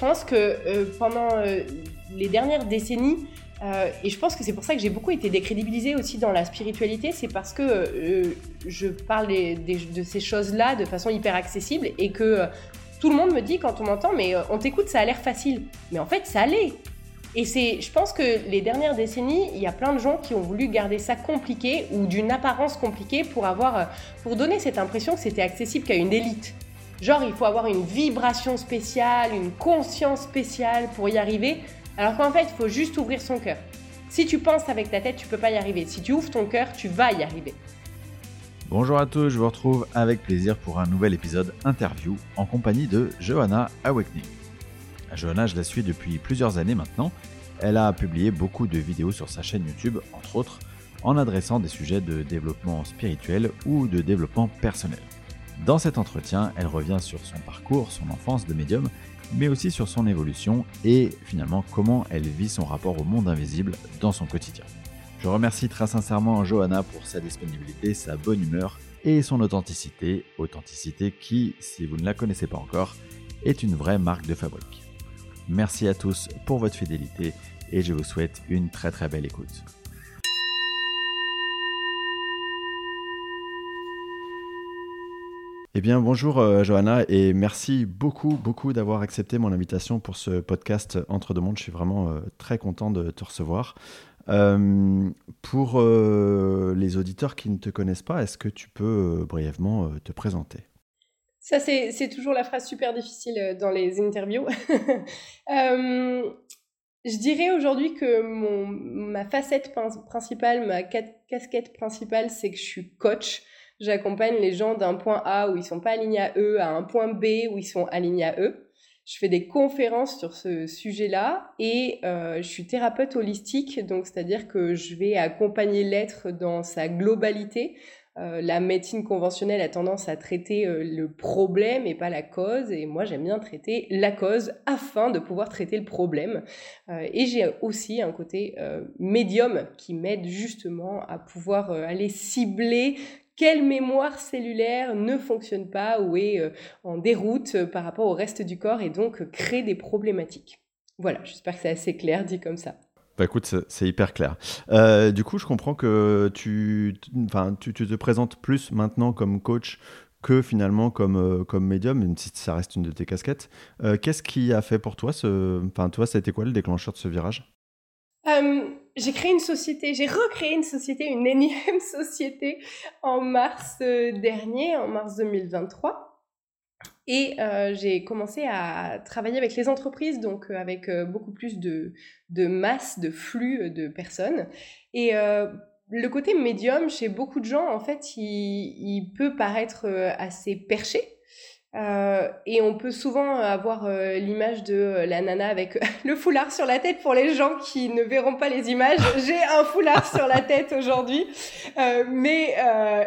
Je pense que euh, pendant euh, les dernières décennies, euh, et je pense que c'est pour ça que j'ai beaucoup été décrédibilisée aussi dans la spiritualité, c'est parce que je parle de ces choses-là de façon hyper accessible et que tout le monde me dit quand on m'entend, mais on t'écoute, ça a l'air facile. Mais en fait, ça l'est. Et c'est, je pense que les dernières décennies, il y a plein de gens qui ont voulu garder ça compliqué ou d'une apparence compliquée pour avoir, pour donner cette impression que c'était accessible qu'à une élite. Genre, il faut avoir une vibration spéciale, une conscience spéciale pour y arriver, alors qu'en fait, il faut juste ouvrir son cœur. Si tu penses avec ta tête, tu peux pas y arriver. Si tu ouvres ton cœur, tu vas y arriver. Bonjour à tous, je vous retrouve avec plaisir pour un nouvel épisode interview en compagnie de Johanna Awakening. Johanna, je la suis depuis plusieurs années maintenant. Elle a publié beaucoup de vidéos sur sa chaîne YouTube, entre autres, en adressant des sujets de développement spirituel ou de développement personnel. Dans cet entretien, elle revient sur son parcours, son enfance de médium, mais aussi sur son évolution et finalement comment elle vit son rapport au monde invisible dans son quotidien. Je remercie très sincèrement Johanna pour sa disponibilité, sa bonne humeur et son authenticité, authenticité qui, si vous ne la connaissez pas encore, est une vraie marque de fabrique. Merci à tous pour votre fidélité et je vous souhaite une très très belle écoute. Eh bien, bonjour euh, Johanna et merci beaucoup, beaucoup d'avoir accepté mon invitation pour ce podcast Entre deux mondes. Je suis vraiment euh, très content de te recevoir. Euh, pour les auditeurs qui ne te connaissent pas, est-ce que tu peux brièvement te présenter? Ça, c'est toujours la phrase super difficile dans les interviews. je dirais aujourd'hui que ma facette principale, ma casquette principale, c'est que je suis coach. J'accompagne les gens d'un point A où ils sont pas alignés à eux à un point B où ils sont alignés à eux. Je fais des conférences sur ce sujet-là et euh, je suis thérapeute holistique, donc c'est-à-dire que je vais accompagner l'être dans sa globalité. Euh, la médecine conventionnelle a tendance à traiter euh, le problème et pas la cause, et moi j'aime bien traiter la cause afin de pouvoir traiter le problème. et j'ai aussi un côté médium qui m'aide justement à pouvoir aller cibler quelle mémoire cellulaire ne fonctionne pas ou est euh, en déroute euh, par rapport au reste du corps et donc euh, crée des problématiques. Voilà, j'espère que c'est assez clair dit comme ça. Bah écoute, c'est hyper clair. du coup, je comprends que tu, tu, tu, te présentes plus maintenant comme coach que finalement comme, comme médium, même si ça reste une de tes casquettes. Qu'est-ce qui a fait pour toi ce... Enfin, toi, ça a été quoi le déclencheur de ce virage? J'ai créé une société, j'ai recréé une société, une énième société en mars euh, dernier, en mars 2023. Et euh, j'ai commencé à travailler avec les entreprises, donc euh, avec beaucoup plus de, de, masse, de flux de personnes. Et le côté médium, chez beaucoup de gens, en fait, il, il peut paraître assez perché. Euh, et on peut souvent avoir euh, l'image de euh, la nana avec le foulard sur la tête pour les gens qui ne verront pas les images. J'ai un foulard sur la tête aujourd'hui, mais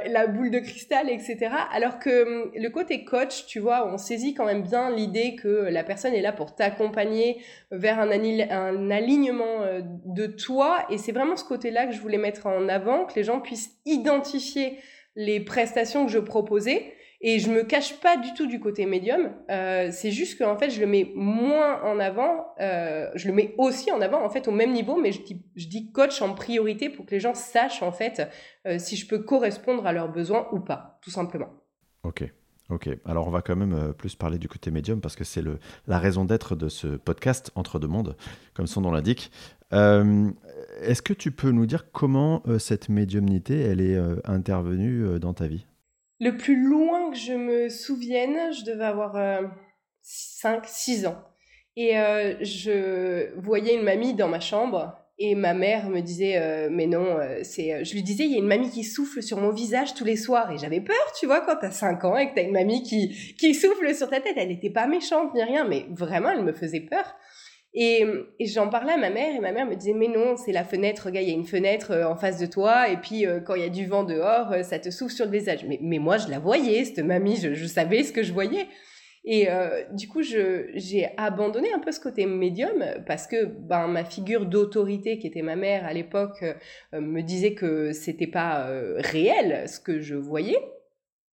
la boule de cristal, etc. Alors que hum, le côté coach, tu vois, on saisit quand même bien l'idée que la personne est là pour t'accompagner vers un, un alignement de toi. Et c'est vraiment ce côté-là que je voulais mettre en avant, que les gens puissent identifier les prestations que je proposais et je me cache pas du tout du côté médium. Euh, c'est juste qu'en fait, je le mets moins en avant. Euh, je le mets aussi en avant, en fait, au même niveau, mais je dis, coach en priorité pour que les gens sachent, en fait, euh, si je peux correspondre à leurs besoins ou pas, tout simplement. Ok. Ok, alors on va quand même plus parler du côté médium parce que c'est la raison d'être de ce podcast Entre deux mondes, comme son nom l'indique. Est-ce que tu peux nous dire comment cette médiumnité, elle est intervenue dans ta vie? Le plus loin que je me souvienne, je devais avoir 5, euh, 6 ans. Et euh, je voyais une mamie dans ma chambre et ma mère me disait euh, mais non c'est je lui disais il y a une mamie qui souffle sur mon visage tous les soirs. Et j'avais peur tu vois quand t'as 5 ans et que t'as une mamie qui qui souffle sur ta tête. Elle n'était pas méchante ni rien mais vraiment elle me faisait peur et, j'en parlais à ma mère et ma mère me disait mais non c'est la fenêtre regarde il y a une fenêtre euh, en face de toi et puis euh, quand il y a du vent dehors euh, ça te souffle sur le visage. Mais, mais moi je la voyais cette mamie je, je savais ce que je voyais. Et du coup j'ai abandonné un peu ce côté médium parce que ben ma figure d'autorité qui était ma mère à l'époque me disait que c'était pas réel ce que je voyais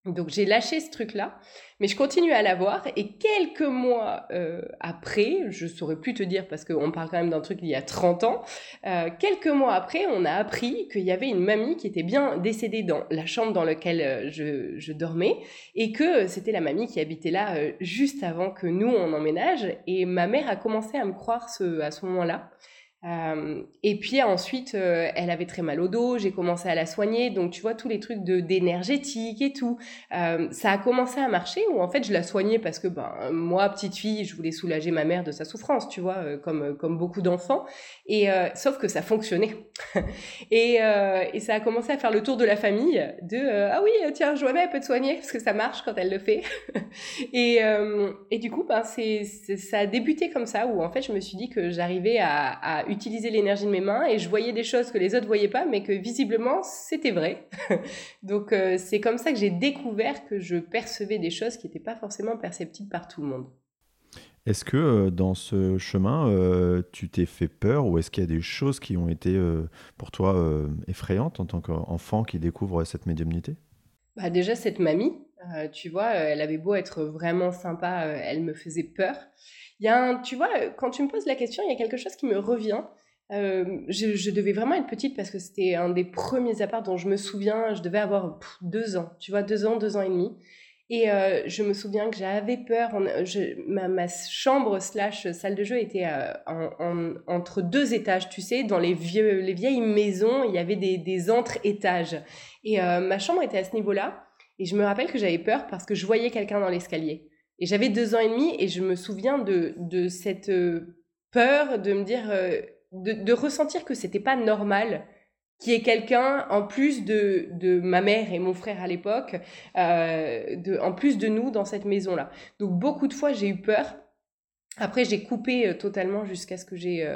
Donc j'ai lâché ce truc-là, mais je continue à l'avoir et quelques mois euh, après, je saurais plus te dire parce qu'on parle quand même d'un truc il y a 30 ans, euh, quelques mois après, on a appris qu'il y avait une mamie qui était bien décédée dans la chambre dans laquelle euh, je, je dormais et que c'était la mamie qui habitait là juste avant que nous on emménage et ma mère a commencé à me croire ce, à ce moment-là. Euh, et puis ensuite, euh, elle avait très mal au dos, j'ai commencé à la soigner, donc tu vois tous les trucs d'énergétique et tout. Euh, ça a commencé à marcher ou en fait je la soignais parce que ben moi petite fille, je voulais soulager ma mère de sa souffrance, tu vois, comme comme beaucoup d'enfants. Et sauf que ça fonctionnait. et, et ça a commencé à faire le tour de la famille de ah oui tiens Joanna elle peut te soigner parce que ça marche quand elle le fait. et et du coup ben c'est ça a débuté comme ça où en fait je me suis dit que j'arrivais à, à utiliser l'énergie de mes mains et je voyais des choses que les autres voyaient pas, mais que visiblement c'était vrai. Donc euh, c'est comme ça que j'ai découvert que je percevais des choses qui n'étaient pas forcément perceptibles par tout le monde. Est-ce que euh, dans ce chemin, euh, tu t'es fait peur ou est-ce qu'il y a des choses qui ont été pour toi effrayantes en tant qu'enfant qui découvre cette médiumnité? Bah Déjà, cette mamie, tu vois, elle avait beau être vraiment sympa, elle me faisait peur. Il y a un, tu vois, quand tu me poses la question, il y a quelque chose qui me revient. Euh, je, devais vraiment être petite parce que c'était un des premiers apparts dont je me souviens. Je devais avoir deux ans, tu vois, deux ans, deux ans et demi. Et euh, je me souviens que j'avais peur. ma, chambre slash salle de jeu était euh, entre deux étages, tu sais, dans les, les vieilles maisons, il y avait des, des entre-étages. Et ma chambre était à ce niveau-là. Et je me rappelle que j'avais peur parce que je voyais quelqu'un dans l'escalier. Et j'avais deux ans et demi et je me souviens de, de cette euh, peur de me dire, euh, de, ressentir que c'était pas normal qu'il y ait quelqu'un en plus de, de ma mère et mon frère à l'époque, euh, en plus de nous dans cette maison-là. Donc beaucoup de fois j'ai eu peur. Après j'ai coupé euh, totalement jusqu'à ce que j'ai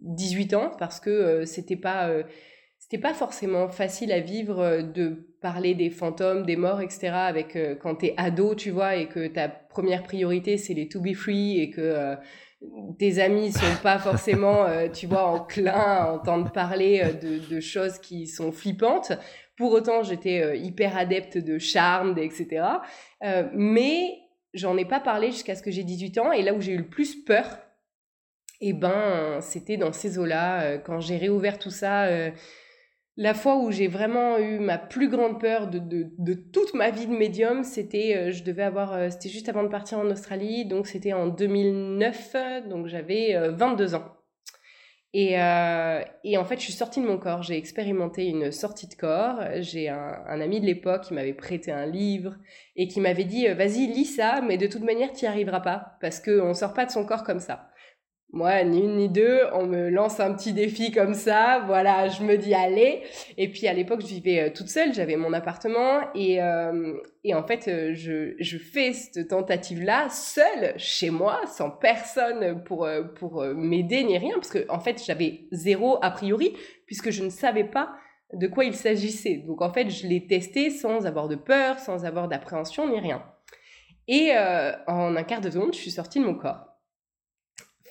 18 ans parce que c'était pas c'était pas forcément facile à vivre de parler des fantômes, des morts, etc. avec euh, quand t'es ado, tu vois, et que ta première priorité c'est les to be free et que euh, tes amis sont pas forcément, euh, tu vois, enclins à entendre parler de, de, choses qui sont flippantes. Pour autant, j'étais hyper adepte de charme, etc. mais j'en ai pas parlé jusqu'à ce que j'ai 18 ans. Et là où j'ai eu le plus peur, et eh ben, c'était dans ces eaux-là, quand j'ai réouvert tout ça la fois où j'ai vraiment eu ma plus grande peur de, de, toute ma vie de médium, c'était, euh, je devais avoir, euh, c'était juste avant de partir en Australie, donc c'était en 2009, donc j'avais 22 euh, ans. Et, et, en fait, je suis sortie de mon corps, j'ai expérimenté une sortie de corps. J'ai un, un, ami de l'époque qui m'avait prêté un livre et qui m'avait dit, vas-y, lis ça, mais de toute manière, tu n'y arriveras pas, parce qu'on ne sort pas de son corps comme ça. Moi, ni une ni deux, on me lance un petit défi comme ça, voilà, je me dis allez. Et puis à l'époque, je vivais euh, toute seule, j'avais mon appartement et, euh, et en fait, euh, je, je fais cette tentative-là seule, chez moi, sans personne pour, pour m'aider ni rien, parce que en fait, j'avais zéro a priori, puisque je ne savais pas de quoi il s'agissait. Donc en fait, je l'ai testé sans avoir de peur, sans avoir d'appréhension ni rien. Et en un quart de seconde, je suis sortie de mon corps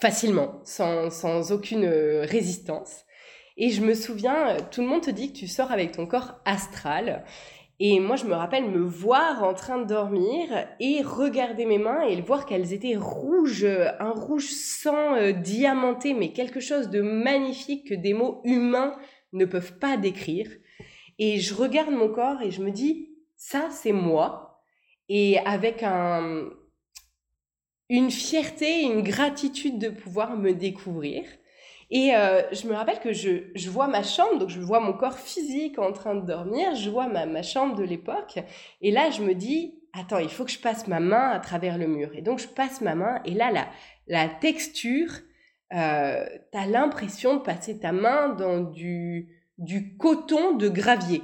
facilement, sans, sans aucune euh, résistance. Et je me souviens, euh, tout le monde te dit que tu sors avec ton corps astral. Et moi, je me rappelle me voir en train de dormir et regarder mes mains et voir qu'elles étaient rouges, un rouge sang euh, diamanté, mais quelque chose de magnifique que des mots humains ne peuvent pas décrire. Et je regarde mon corps et je me dis, ça, c'est moi. Et avec un, une fierté, une gratitude de pouvoir me découvrir. Et euh, je me rappelle que je, vois ma chambre, donc je vois mon corps physique en train de dormir, je vois ma, ma chambre de l'époque, et là je me dis, attends, il faut que je passe ma main à travers le mur. Et donc je passe ma main, et là la, la texture, euh, t'as l'impression de passer ta main dans du, du coton de gravier.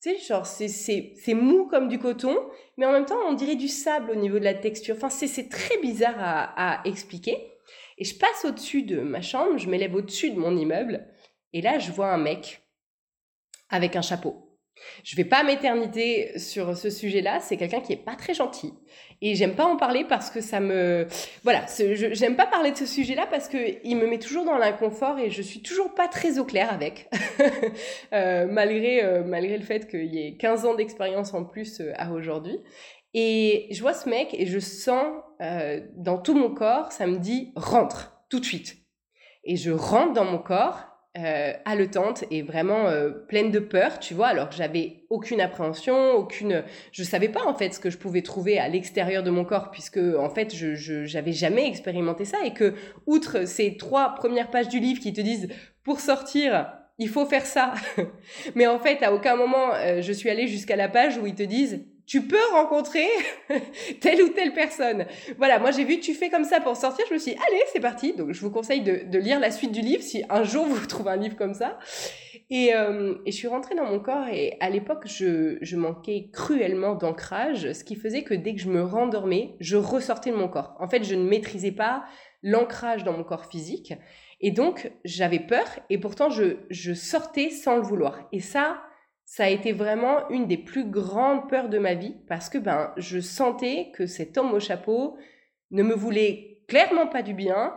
Tu sais, genre, c'est mou comme du coton, mais en même temps, on dirait du sable au niveau de la texture. Enfin, c'est très bizarre à, à, expliquer. Et je passe au-dessus de ma chambre, je m'élève au-dessus de mon immeuble, et là, je vois un mec avec un chapeau. Je vais pas m'éterniter sur ce sujet-là. C'est quelqu'un qui est pas très gentil. Et j'aime pas en parler parce que ça me, voilà, j'aime pas parler de ce sujet-là parce que il me met toujours dans l'inconfort et je suis toujours pas très au clair avec, euh, malgré euh, malgré le fait qu'il y ait 15 ans d'expérience en plus euh, à aujourd'hui. Et je vois ce mec et je sens dans tout mon corps, ça me dit rentre tout de suite. Et je rentre dans mon corps euh, haletante et vraiment euh, pleine de peur, tu vois, alors que j'avais aucune appréhension, aucune, je savais pas en fait ce que je pouvais trouver à l'extérieur de mon corps puisque en fait je, j'avais jamais expérimenté ça. Et que outre ces trois premières pages du livre qui te disent pour sortir il faut faire ça, mais en fait à aucun moment euh, je suis allée jusqu'à la page où ils te disent tu peux rencontrer telle ou telle personne. Voilà, moi j'ai vu tu fais comme ça pour sortir, je me suis dit, allez, c'est parti. Donc je vous conseille de, lire la suite du livre si un jour vous trouvez un livre comme ça. Et, euh, et je suis rentrée dans mon corps et à l'époque, je, je manquais cruellement d'ancrage, ce qui faisait que dès que je me rendormais, je ressortais de mon corps. En fait, je ne maîtrisais pas l'ancrage dans mon corps physique. Et donc, j'avais peur et pourtant, je, je sortais sans le vouloir. Et ça, ça a été vraiment une des plus grandes peurs de ma vie parce que ben je sentais que cet homme au chapeau ne me voulait clairement pas du bien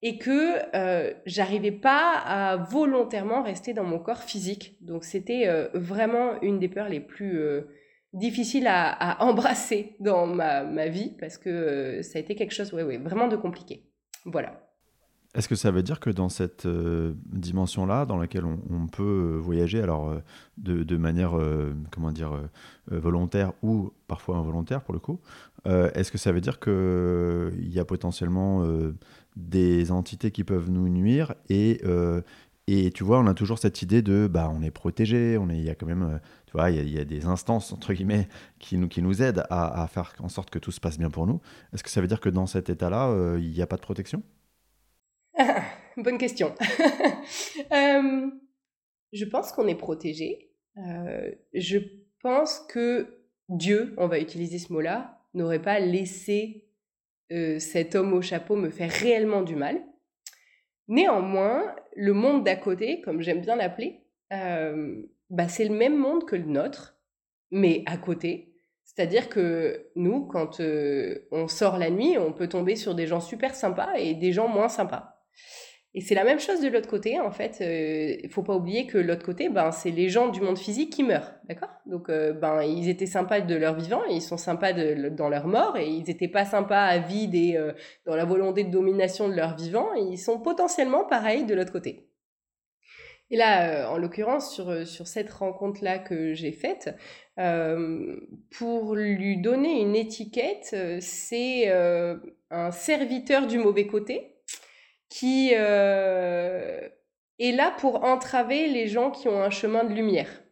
et que euh, j'arrivais pas à volontairement rester dans mon corps physique. Donc c'était euh, vraiment une des peurs les plus euh, difficiles à, embrasser dans ma, ma vie parce que ça a été quelque chose ouais, ouais, vraiment de compliqué. Voilà. Est-ce que ça veut dire que dans cette euh, dimension-là, dans laquelle on, peut euh, voyager, alors euh, de, manière, comment dire, volontaire ou parfois involontaire pour le coup, est-ce que ça veut dire qu'il y a potentiellement des entités qui peuvent nous nuire et, et tu vois, on a toujours cette idée de, bah, on est protégé, on est, il y a quand même, tu il y, a, des instances entre guillemets qui nous, qui nous aident à, à, faire en sorte que tout se passe bien pour nous. Est-ce que ça veut dire que dans cet état-là, il n'y a pas de protection? Bonne question. Euh, je pense qu'on est protégé. Euh, je pense que Dieu, on va utiliser ce mot-là, n'aurait pas laissé euh, cet homme au chapeau me faire réellement du mal. Néanmoins, le monde d'à côté, comme j'aime bien l'appeler, bah, c'est le même monde que le nôtre, mais à côté. C'est-à-dire que nous, quand on sort la nuit, on peut tomber sur des gens super sympas et des gens moins sympas. Et c'est la même chose de l'autre côté, en fait. Il euh, faut pas oublier que l'autre côté, ben, c'est les gens du monde physique qui meurent, d'accord? Donc, euh, ben, ils étaient sympas de leur vivant, ils sont sympas dans leur mort, et ils n'étaient pas sympas à vie et euh, dans la volonté de domination de leur vivant, ils sont potentiellement pareils de l'autre côté. Et là, en l'occurrence, sur, sur cette rencontre-là que j'ai faite, pour lui donner une étiquette, c'est un serviteur du mauvais côté qui euh, est là pour entraver les gens qui ont un chemin de lumière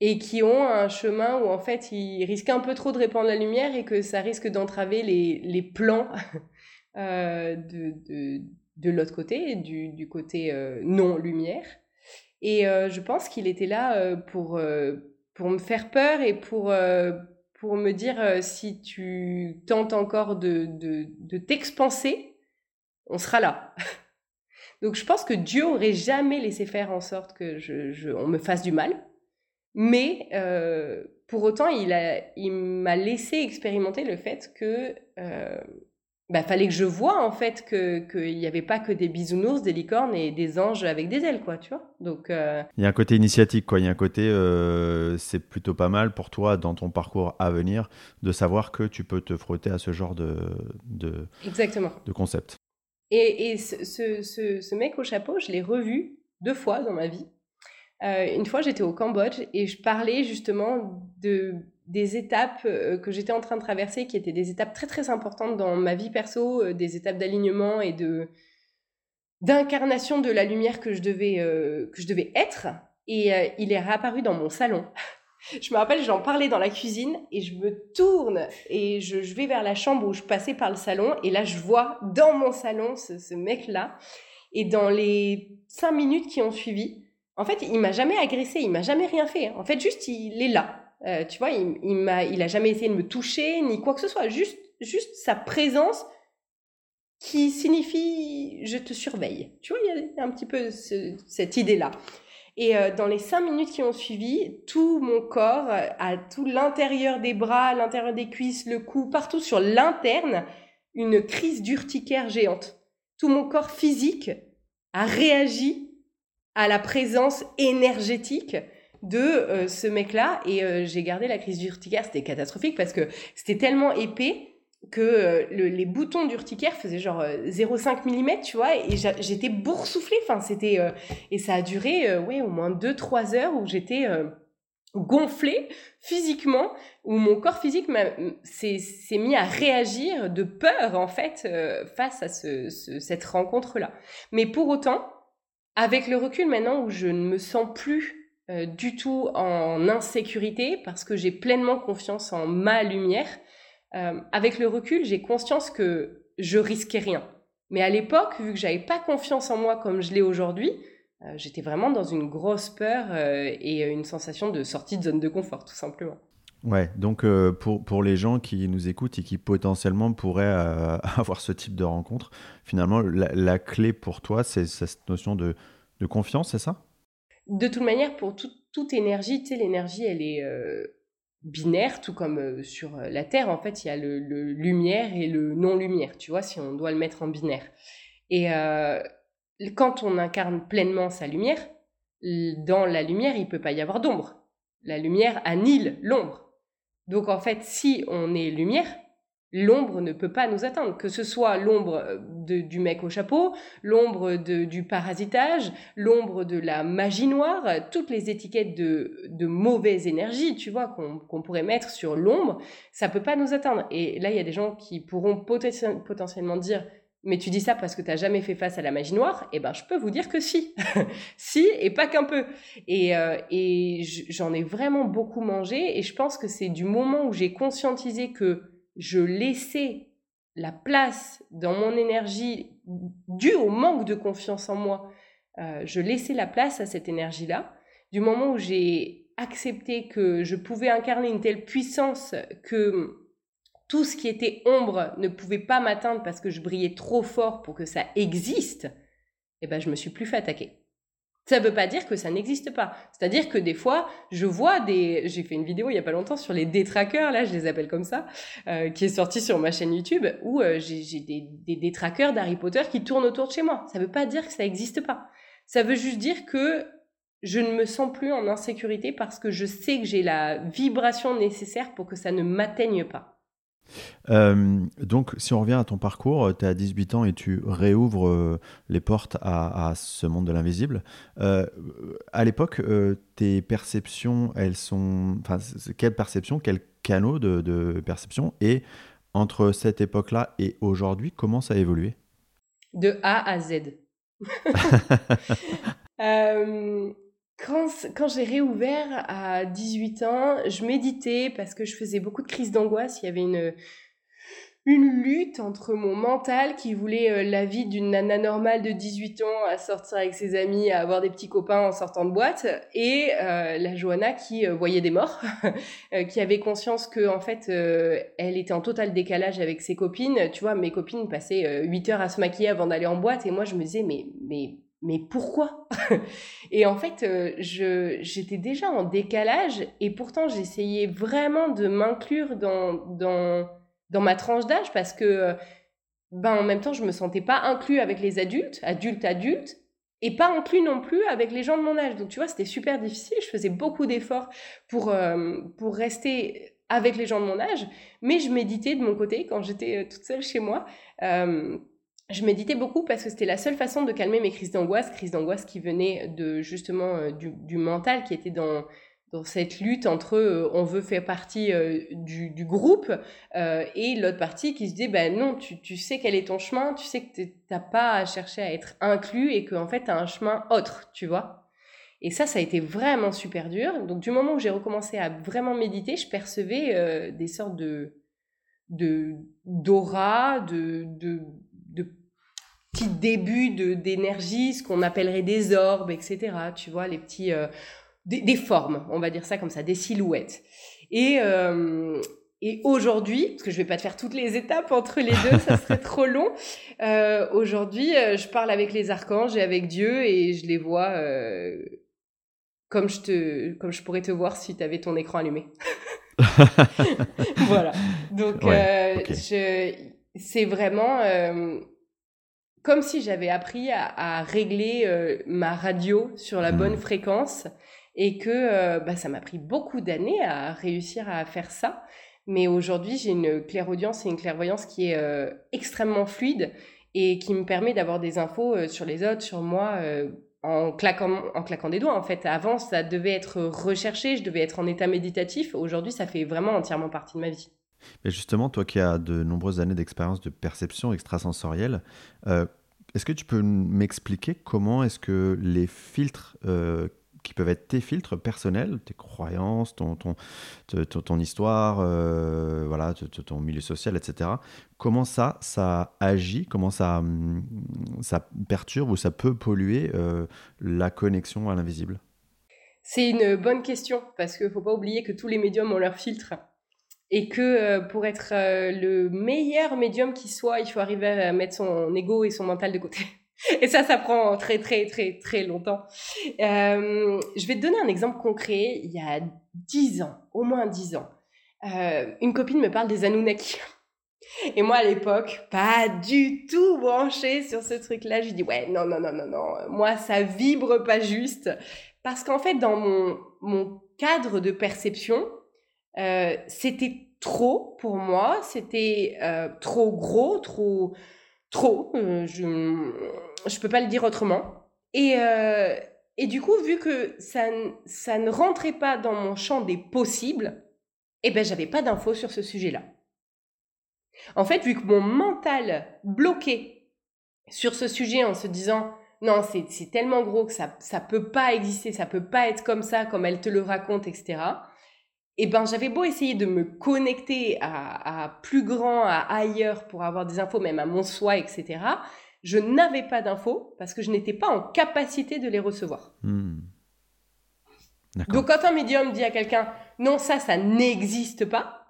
et qui ont un chemin où en fait ils risquent un peu trop de répandre la lumière et que ça risque d'entraver les, les, plans euh, de, de, de l'autre côté, du, du côté euh, non-lumière. Et je pense qu'il était là pour, pour me faire peur et pour, pour me dire si tu tentes encore de, de, de t'expanser, on sera là. Donc je pense que Dieu aurait jamais laissé faire en sorte que je, on me fasse du mal, mais euh, pour autant il a, il m'a laissé expérimenter le fait que euh, bah, fallait que je vois en fait que qu'il n'y avait pas que des bisounours, des licornes et des anges avec des ailes quoi, tu vois. Donc euh, il y a un côté initiatique quoi, il y a un côté c'est plutôt pas mal pour toi dans ton parcours à venir de savoir que tu peux te frotter à ce genre de de, Exactement. de concept. Et, ce, mec au chapeau, je l'ai revu deux fois dans ma vie. Euh, une fois, j'étais au Cambodge et je parlais justement de, des étapes euh, que j'étais en train de traverser, qui étaient des étapes très très importantes dans ma vie perso, euh, des étapes d'alignement et de d'incarnation de la lumière que je devais, que je devais être. Et il est réapparu dans mon salon je me rappelle, j'en parlais dans la cuisine et je me tourne et je, vais vers la chambre où je passais par le salon et là je vois dans mon salon ce, mec-là et dans les cinq minutes qui ont suivi, en fait, il m'a jamais agressé, il m'a jamais rien fait. En fait, juste il est là. Euh, tu vois, il, il m'a, il a jamais essayé de me toucher ni quoi que ce soit. Juste, juste sa présence qui signifie je te surveille. Tu vois, il y a un petit peu cette idée-là. Et dans les cinq minutes qui ont suivi, tout mon corps, à tout l'intérieur des bras, l'intérieur des cuisses, le cou, partout sur l'interne, une crise d'urticaire géante. Tout mon corps physique a réagi à la présence énergétique de euh, ce mec-là et euh, j'ai gardé la crise d'urticaire. C'était catastrophique parce que c'était tellement épais que euh, les boutons d'urticaire faisaient genre 0,5 mm, tu vois, et j'étais boursouflée. Enfin, c'était et ça a duré ouais au moins 2-3 heures où j'étais gonflée physiquement, où mon corps physique s'est mis à réagir de peur en fait face à ce, cette rencontre-là. Mais pour autant, avec le recul maintenant où je ne me sens plus euh, du tout en insécurité parce que j'ai pleinement confiance en ma lumière. Euh, avec le recul, j'ai conscience que je risquais rien. Mais à l'époque, vu que j'avais pas confiance en moi comme je l'ai aujourd'hui, euh, j'étais vraiment dans une grosse peur et une sensation de sortie de zone de confort, tout simplement. Ouais, donc pour, pour les gens qui nous écoutent et qui potentiellement pourraient avoir ce type de rencontre, finalement, la, clé pour toi, c'est cette notion de, de confiance, c'est ça? De toute manière, pour toute énergie, tu sais, l'énergie, elle est euh, binaire, tout comme euh, sur euh, la Terre, en fait, il y a le, lumière et le non-lumière, tu vois, si on doit le mettre en binaire. Et quand on incarne pleinement sa lumière, dans la lumière, il peut pas y avoir d'ombre. La lumière annule l'ombre. Donc, en fait, si on est lumière, l'ombre ne peut pas nous atteindre, que ce soit l'ombre euh, du mec au chapeau, l'ombre du parasitage, l'ombre de la magie noire, toutes les étiquettes de, de mauvaise énergie, tu vois, qu'on pourrait mettre sur l'ombre, ça peut pas nous atteindre. Et là, il y a des gens qui pourront potentiellement dire mais tu dis ça parce que tu jamais fait face à la magie noire Eh ben, je peux vous dire que si. si, et pas qu'un peu. Et, euh, et j'en ai vraiment beaucoup mangé. Et je pense que c'est du moment où j'ai conscientisé que je laissais la place dans mon énergie due au manque de confiance en moi, euh, je laissais la place à cette énergie-là. Du moment où j'ai accepté que je pouvais incarner une telle puissance que tout ce qui était ombre ne pouvait pas m'atteindre parce que je brillais trop fort pour que ça existe, eh ben je me suis plus fait attaquer. Ça ne veut pas dire que ça n'existe pas. C'est-à-dire que des fois, je vois des... J'ai fait une vidéo il y a pas longtemps sur les détraqueurs, là, je les appelle comme ça, euh, qui est sortie sur ma chaîne YouTube, où euh, j'ai des détraqueurs d'Harry Potter qui tournent autour de chez moi. Ça ne veut pas dire que ça n'existe pas. Ça veut juste dire que je ne me sens plus en insécurité parce que je sais que j'ai la vibration nécessaire pour que ça ne m'atteigne pas. Euh, donc, si on revient à ton parcours, tu à 18 ans et tu réouvres euh, les portes à, ce monde de l'invisible. Euh, à l'époque, tes perceptions, elles sont. Enfin, quelle perception, quel canot de, perception Et entre cette époque-là et aujourd'hui, comment ça a évolué? De A à Z. quand, j'ai réouvert à 18 ans, je méditais parce que je faisais beaucoup de crises d'angoisse. Il y avait une, une lutte entre mon mental qui voulait euh, la vie d'une nana normale de 18 ans à sortir avec ses amis, à avoir des petits copains en sortant de boîte, et euh, la Johanna qui euh, voyait des morts, qui avait conscience que en fait elle était en total décalage avec ses copines. Tu vois, mes copines passaient 8 heures à se maquiller avant d'aller en boîte, et moi je me disais mais mais mais pourquoi? Et en fait, euh, j'étais déjà en décalage et pourtant j'essayais vraiment de m'inclure dans, ma tranche d'âge parce que, euh, ben, en même temps, je me sentais pas inclus avec les adultes, adultes, adultes, et pas inclus non plus avec les gens de mon âge. Donc, tu vois, c'était super difficile. Je faisais beaucoup d'efforts pour, euh, pour rester avec les gens de mon âge, mais je méditais de mon côté quand j'étais toute seule chez moi je méditais beaucoup parce que c'était la seule façon de calmer mes crises d'angoisse, crises d'angoisse qui venaient de justement euh, du, mental, qui était dans, dans cette lutte entre euh, on veut faire partie euh, du, du, groupe et l'autre partie qui se dit ben non, tu, tu, sais quel est ton chemin, tu sais que tu n'as pas à chercher à être inclus et qu'en fait tu as un chemin autre, tu vois. Et ça, ça a été vraiment super dur. Donc du moment où j'ai recommencé à vraiment méditer, je percevais des sortes de d'aura, de, de, de petit début de d'énergie, ce qu'on appellerait des orbes, etc. Tu vois, les petits euh, des, formes, on va dire ça comme ça, des silhouettes. Et euh, et aujourd'hui, parce que je vais pas te faire toutes les étapes entre les deux, ça serait trop long. Euh, aujourd'hui, je parle avec les archanges et avec Dieu et je les vois comme je, te, comme je pourrais te voir si tu avais ton écran allumé. voilà. Donc, euh, c'est vraiment euh, comme si j'avais appris à, régler euh, ma radio sur la bonne hmm. fréquence et que bah, ça m'a pris beaucoup d'années à réussir à faire ça. Mais aujourd'hui, j'ai une clairaudience et une clairvoyance qui est extrêmement fluide et qui me permet d'avoir des infos sur les autres, sur moi en claquant, en claquant des doigts en fait. Avant, ça devait être recherché, je devais être en état méditatif. Aujourd'hui, ça fait vraiment entièrement partie de ma vie. Mais justement, toi qui as de nombreuses années d'expérience de perception extrasensorielle, euh, est-ce que tu peux m'expliquer comment est-ce que les filtres euh, qui peuvent être tes filtres personnels, tes croyances, ton, ton, ton, histoire, euh, voilà, ton milieu social, etc. Comment ça, ça agit, comment ça, hum, ça perturbe ou ça peut polluer la connexion à l'invisible? C'est une bonne question parce qu'il ne faut pas oublier que tous les médiums ont leurs filtres et que euh, pour être le meilleur médium qui soit, il faut arriver à mettre son ego et son mental de côté. Et ça, ça prend très, très, très, très longtemps. Euh, je vais te donner un exemple concret. Il y a dix ans, au moins dix ans, euh, une copine me parle des Anunnaki. Et moi, à l'époque, pas du tout branchée sur ce truc-là. Je dis, ouais, non, non, non, non, non. Moi, ça vibre pas juste. Parce qu'en fait, dans mon, mon cadre de perception, euh, c'était trop pour moi. C'était euh, trop gros, trop, trop. Euh, je je peux pas le dire autrement. Et, euh, et du coup, vu que ça, ça ne rentrait pas dans mon champ des possibles, eh ben, j'avais pas d'infos sur ce sujet-là. En fait, vu que mon mental bloquait sur ce sujet en se disant non, c'est tellement gros que ça ça peut pas exister, ça peut pas être comme ça, comme elle te le raconte, etc. Et eh ben j'avais beau essayer de me connecter à, à, plus grand, à ailleurs pour avoir des infos, même à mon soi, etc je n'avais pas d'infos parce que je n'étais pas en capacité de les recevoir. Hmm. Donc quand un médium dit à quelqu'un non ça ça n'existe pas,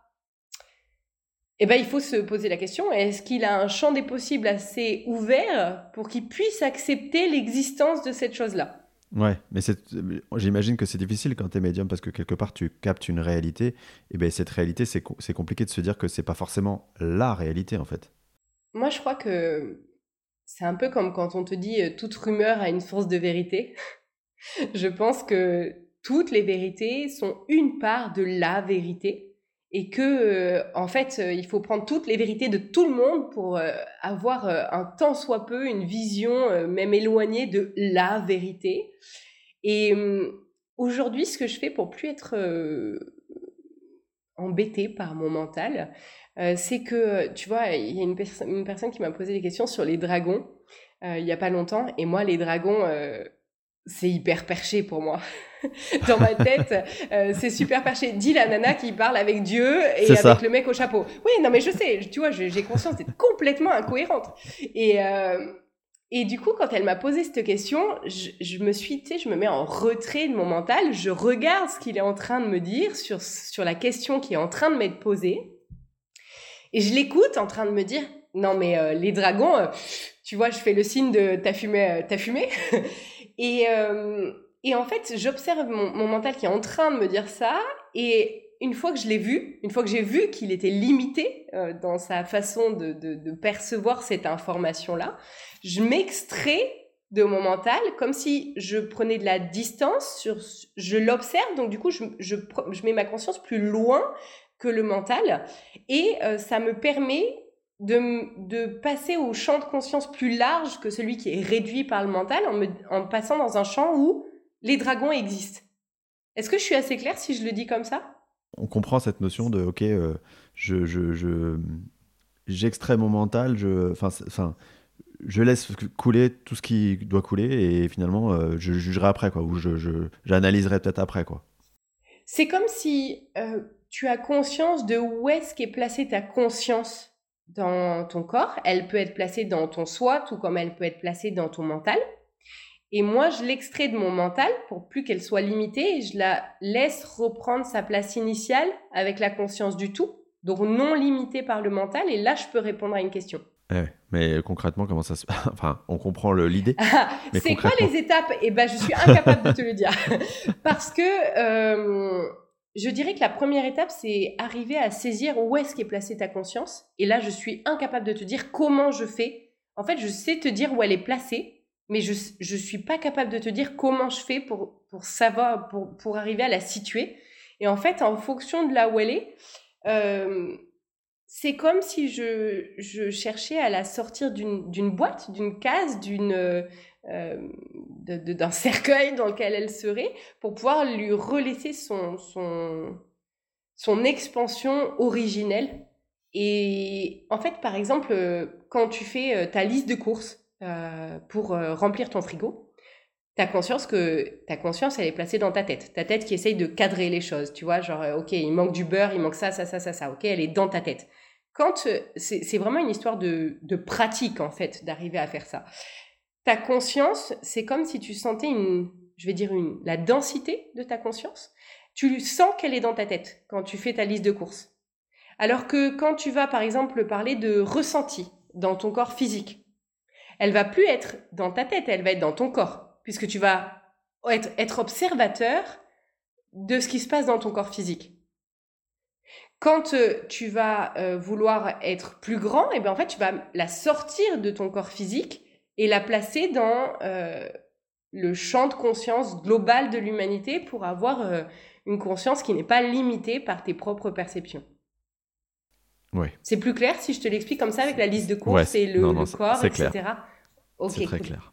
eh ben il faut se poser la question est-ce qu'il a un champ des possibles assez ouvert pour qu'il puisse accepter l'existence de cette chose-là? Ouais, mais j'imagine que c'est difficile quand tu es médium parce que quelque part tu captes une réalité. Et ben cette réalité, c'est compliqué de se dire que c'est pas forcément la réalité en fait. Moi, je crois que c'est un peu comme quand on te dit euh, toute rumeur a une source de vérité. Je pense que toutes les vérités sont une part de la vérité et que euh, en fait euh, il faut prendre toutes les vérités de tout le monde pour avoir un tant soit peu une vision même éloignée de la vérité. Et hum, aujourd'hui ce que je fais pour plus être embêtée par mon mental, euh, c'est que, tu vois, il y a une, une personne qui m'a posé des questions sur les dragons euh, il n'y a pas longtemps. Et moi, les dragons, euh, c'est hyper perché pour moi. Dans ma tête, c'est super perché. Dis la nana qui parle avec Dieu et avec le mec au chapeau. Oui, non, mais je sais, tu vois, j'ai conscience d'être complètement incohérente. Et, et du coup, quand elle m'a posé cette question, je, je me suis, tu sais, je me mets en retrait de mon mental, je regarde ce qu'il est en train de me dire sur, sur la question qui est en train de m'être posée. Et je l'écoute en train de me dire, non mais euh, les dragons, euh, tu vois, je fais le signe de t'as fumé, euh, t'as fumé? Et, et en fait, j'observe mon, mental qui est en train de me dire ça. Et une fois que je l'ai vu, une fois que j'ai vu qu'il était limité dans sa façon de, percevoir cette information-là, je m'extrais de mon mental comme si je prenais de la distance sur je l'observe donc du coup je mets ma conscience plus loin que le mental. Et euh, ça me permet de, de, passer au champ de conscience plus large que celui qui est réduit par le mental en, me, en passant dans un champ où les dragons existent. Est-ce que je suis assez claire si je le dis comme ça? On comprend cette notion de, ok, euh, je, je, j'extrais mon mental, je, enfin, je laisse couler tout ce qui doit couler et finalement euh, je jugerai après quoi, ou je, j'analyserai peut-être après quoi. C'est comme si tu as conscience de où est-ce qu'est placée ta conscience dans ton corps. Elle peut être placée dans ton soi, tout comme elle peut être placée dans ton mental. Et moi, je l'extrais de mon mental pour plus qu'elle soit limitée et je la laisse reprendre sa place initiale avec la conscience du tout, donc non limitée par le mental. Et là, je peux répondre à une question. mais concrètement, comment ça se passe? Enfin, on comprend l'idée. c'est quoi les étapes? Eh ben, je suis incapable de te le dire. Parce que euh, je dirais que la première étape, c'est arriver à saisir où est-ce qu'est placée ta conscience. Et là, je suis incapable de te dire comment je fais. En fait, je sais te dire où elle est placée, mais je ne suis pas capable de te dire comment je fais pour, pour savoir, pour, pour arriver à la situer. Et en fait, en fonction de là où elle est, euh, c'est comme si je, cherchais à la sortir d'une boîte, d'une case, d'une euh, d'un cercueil dans lequel elle serait, pour pouvoir lui relaisser son, son, son expansion originelle. Et en fait, par exemple, quand tu fais euh, ta liste de courses euh, pour remplir ton frigo, ta conscience que ta conscience elle est placée dans ta tête ta tête qui essaye de cadrer les choses tu vois genre ok il manque du beurre il manque ça ça ça ça ça ok elle est dans ta tête quand euh, c'est vraiment une histoire de, pratique en fait d'arriver à faire ça. Ta conscience, c'est comme si tu sentais une, je vais dire une, la densité de ta conscience. Tu sens qu'elle est dans ta tête quand tu fais ta liste de courses. Alors que quand tu vas par exemple parler de ressenti dans ton corps physique, elle va plus être dans ta tête, elle va être dans ton corps, puisque tu vas être, observateur de ce qui se passe dans ton corps physique. Quand euh, tu vas euh, vouloir être plus grand, et eh bien en fait, tu vas la sortir de ton corps physique et la placer dans euh, le champ de conscience global de l'humanité pour avoir une conscience qui n'est pas limitée par tes propres perceptions. Ouais. C'est plus clair si je te l'explique comme ça avec la liste de courses et le, corps, etc. c'est très clair.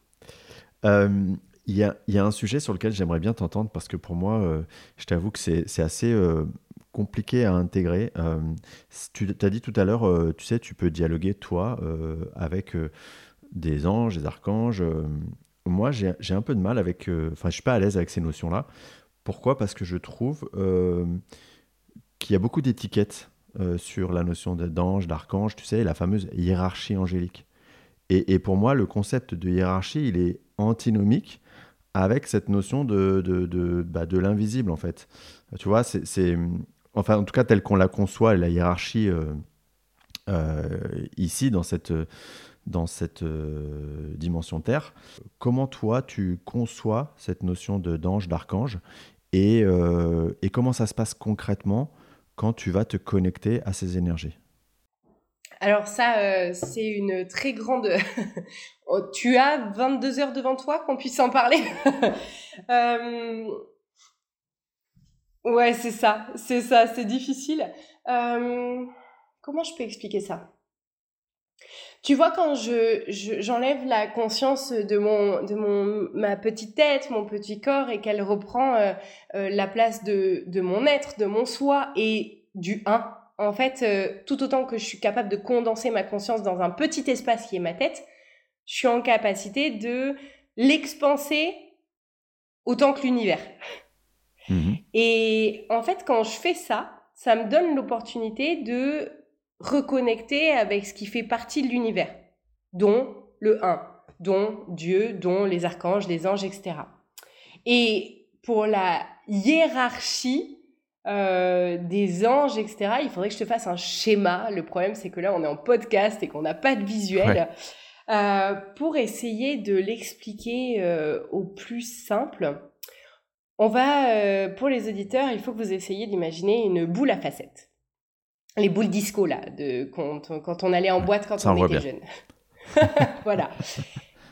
Il y, a, y, a, un sujet sur lequel j'aimerais bien t'entendre parce que pour moi, je t'avoue que c'est assez compliqué à intégrer. Euh, tu as dit tout à l'heure, euh, tu sais, tu peux dialoguer toi euh, avec des anges, des archanges. moi, j'ai un peu de mal avec. Enfin, je suis pas à l'aise avec ces notions-là. Pourquoi? Parce que je trouve qu'il y a beaucoup d'étiquettes sur la notion d'ange, d'archange, tu sais, la fameuse hiérarchie angélique. Et, pour moi, le concept de hiérarchie, il est antinomique avec cette notion de, de, de, bah, l'invisible, en fait. Tu vois, c'est enfin en tout cas telle qu'on la conçoit, la hiérarchie euh, euh, ici dans cette, dans cette euh, dimension Terre. Comment toi tu conçois cette notion d'ange, d'archange et, et comment ça se passe concrètement quand tu vas te connecter à ces énergies? Alors ça, c'est une très grande... Oh, tu as 22 heures devant toi qu'on puisse en parler? Ouais, c'est ça, c'est ça, c'est difficile. Euh, comment je peux expliquer ça? Tu vois, quand je, j'enlève la conscience de mon, de mon, ma petite tête, mon petit corps, et qu'elle reprend euh, euh, la place de, de mon être, de mon soi et du un. En fait, tout autant que je suis capable de condenser ma conscience dans un petit espace qui est ma tête, je suis en capacité de l'expanser autant que l'univers. Mhm. Et en fait, quand je fais ça, ça me donne l'opportunité de reconnecter avec ce qui fait partie de l'univers, dont le 1, dont Dieu, dont les archanges, les anges, etc. Et pour la hiérarchie euh, des anges, etc., il faudrait que je te fasse un schéma. Le problème, c'est que là, on est en podcast et qu'on n'a pas de visuel. Euh, pour essayer de l'expliquer euh, au plus simple, on va, pour les auditeurs, il faut que vous essayiez d'imaginer une boule à facettes. Les boules disco, là, de, quand, on allait en boîte quand on était jeune. voilà.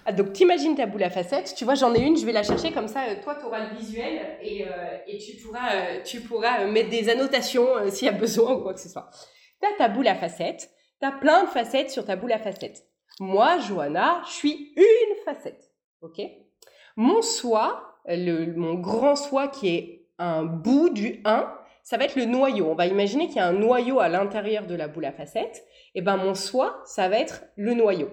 Ah, donc, t'imagines ta boule à facettes. Tu vois, j'en ai une, je vais la chercher comme ça. Euh, toi, tu auras le visuel et, euh, tu pourras, tu pourras mettre des annotations s'il y a besoin ou quoi que ce soit. Tu as ta boule à facettes. Tu as plein de facettes sur ta boule à facettes. Moi, Johanna, je suis une facette. OK? Mon soi, mon grand soi qui est un bout du 1, ça va être le noyau. On va imaginer qu'il y a un noyau à l'intérieur de la boule à facettes. Et ben mon soi, ça va être le noyau.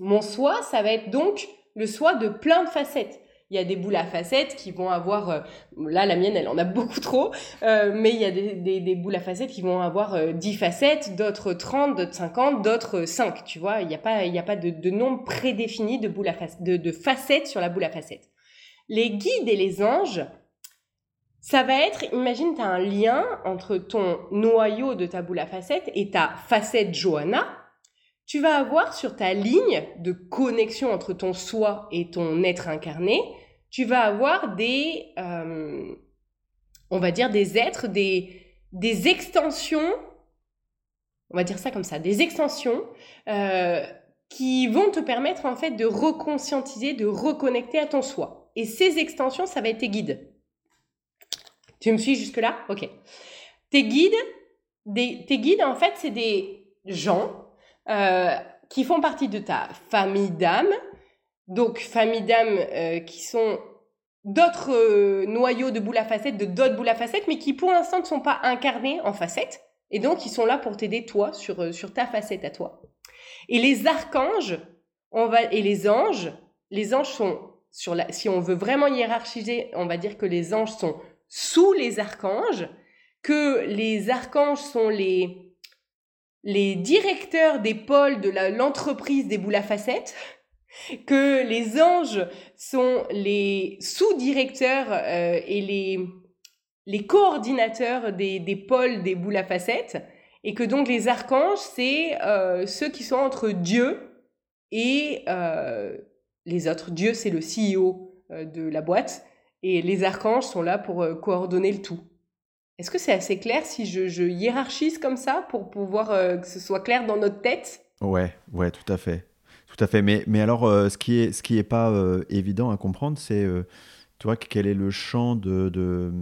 Mon soi, ça va être donc le soi de plein de facettes. Il y a des boules à facettes qui vont avoir, euh, là la mienne elle en a beaucoup trop, euh, mais il y a des, boules à facettes qui vont avoir 10 euh, facettes, d'autres 30, d'autres 50, d'autres 5, tu vois. Il n'y a pas, a pas de, nombre prédéfini de, boules à de, de facettes sur la boule à facettes. Les guides et les anges, ça va être, imagine, tu as un lien entre ton noyau de ta boule à facettes et ta facette Johanna. tu vas avoir sur ta ligne de connexion entre ton soi et ton être incarné, tu vas avoir des, euh, on va dire des êtres, des, des extensions, on va dire ça comme ça, des extensions euh, qui vont te permettre en fait de reconscientiser, de reconnecter à ton soi. Et ces extensions, ça va être tes guides. Tu me suis jusque-là? Ok. Tes guides, des, tes guides, en fait, c'est des gens euh, qui font partie de ta famille d'âme. Donc, famille d'âme euh, qui sont d'autres euh, noyaux de boules à facettes, de d'autres boules à facettes, mais qui pour l'instant ne sont pas incarnés en facettes. Et donc, ils sont là pour t'aider, toi, sur, sur ta facette à toi. Et les archanges, on va, et les anges, les anges sont, sur la, si on veut vraiment hiérarchiser, on va dire que les anges sont sous les archanges, que les archanges sont les, les directeurs des pôles de l'entreprise des boules à facettes, que les anges sont les sous-directeurs euh, et les, les coordinateurs des, des, pôles des boules à facettes, et que donc les archanges, c'est euh, ceux qui sont entre Dieu et euh, les autres. Dieu, c'est le CEO de la boîte, et les archanges sont là pour coordonner le tout. Est-ce que c'est assez clair si je, hiérarchise comme ça pour pouvoir que ce soit clair dans notre tête? Ouais, ouais, tout à fait. Tout à fait. Mais, mais alors, euh, ce qui est, ce qui est pas euh, évident à comprendre, c'est, euh, vois, quel est le champ de, de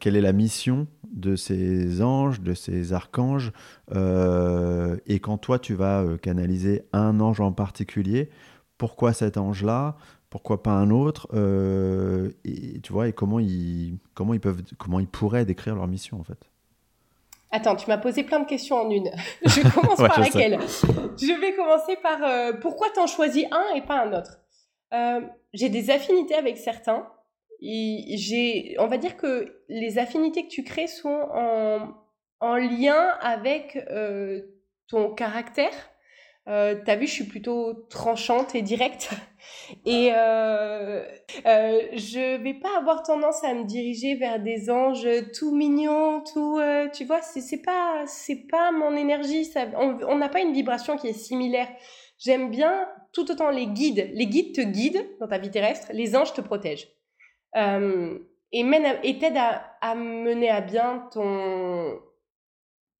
quelle est la mission de ces anges, de ces archanges, et quand toi tu vas canaliser un ange en particulier, pourquoi cet ange-là? Pourquoi pas un autre et tu vois et comment ils comment ils peuvent comment ils pourraient décrire leur mission en fait. Attends, tu m'as posé plein de questions en une. je commence par laquelle? Je vais commencer par euh, pourquoi t'en choisis un et pas un autre? Euh, J'ai des affinités avec certains. J'ai, on va dire que les affinités que tu crées sont en, en lien avec euh, ton caractère euh, T'as vu, je suis plutôt tranchante et directe. Et euh, euh, je vais pas avoir tendance à me diriger vers des anges tout mignons, tout. Euh, tu vois, c'est pas, c'est pas mon énergie. Ça, on n'a pas une vibration qui est similaire. J'aime bien tout autant les guides. Les guides te guident dans ta vie terrestre. Les anges te protègent. Euh, et, et t'aident à, à mener à bien ton,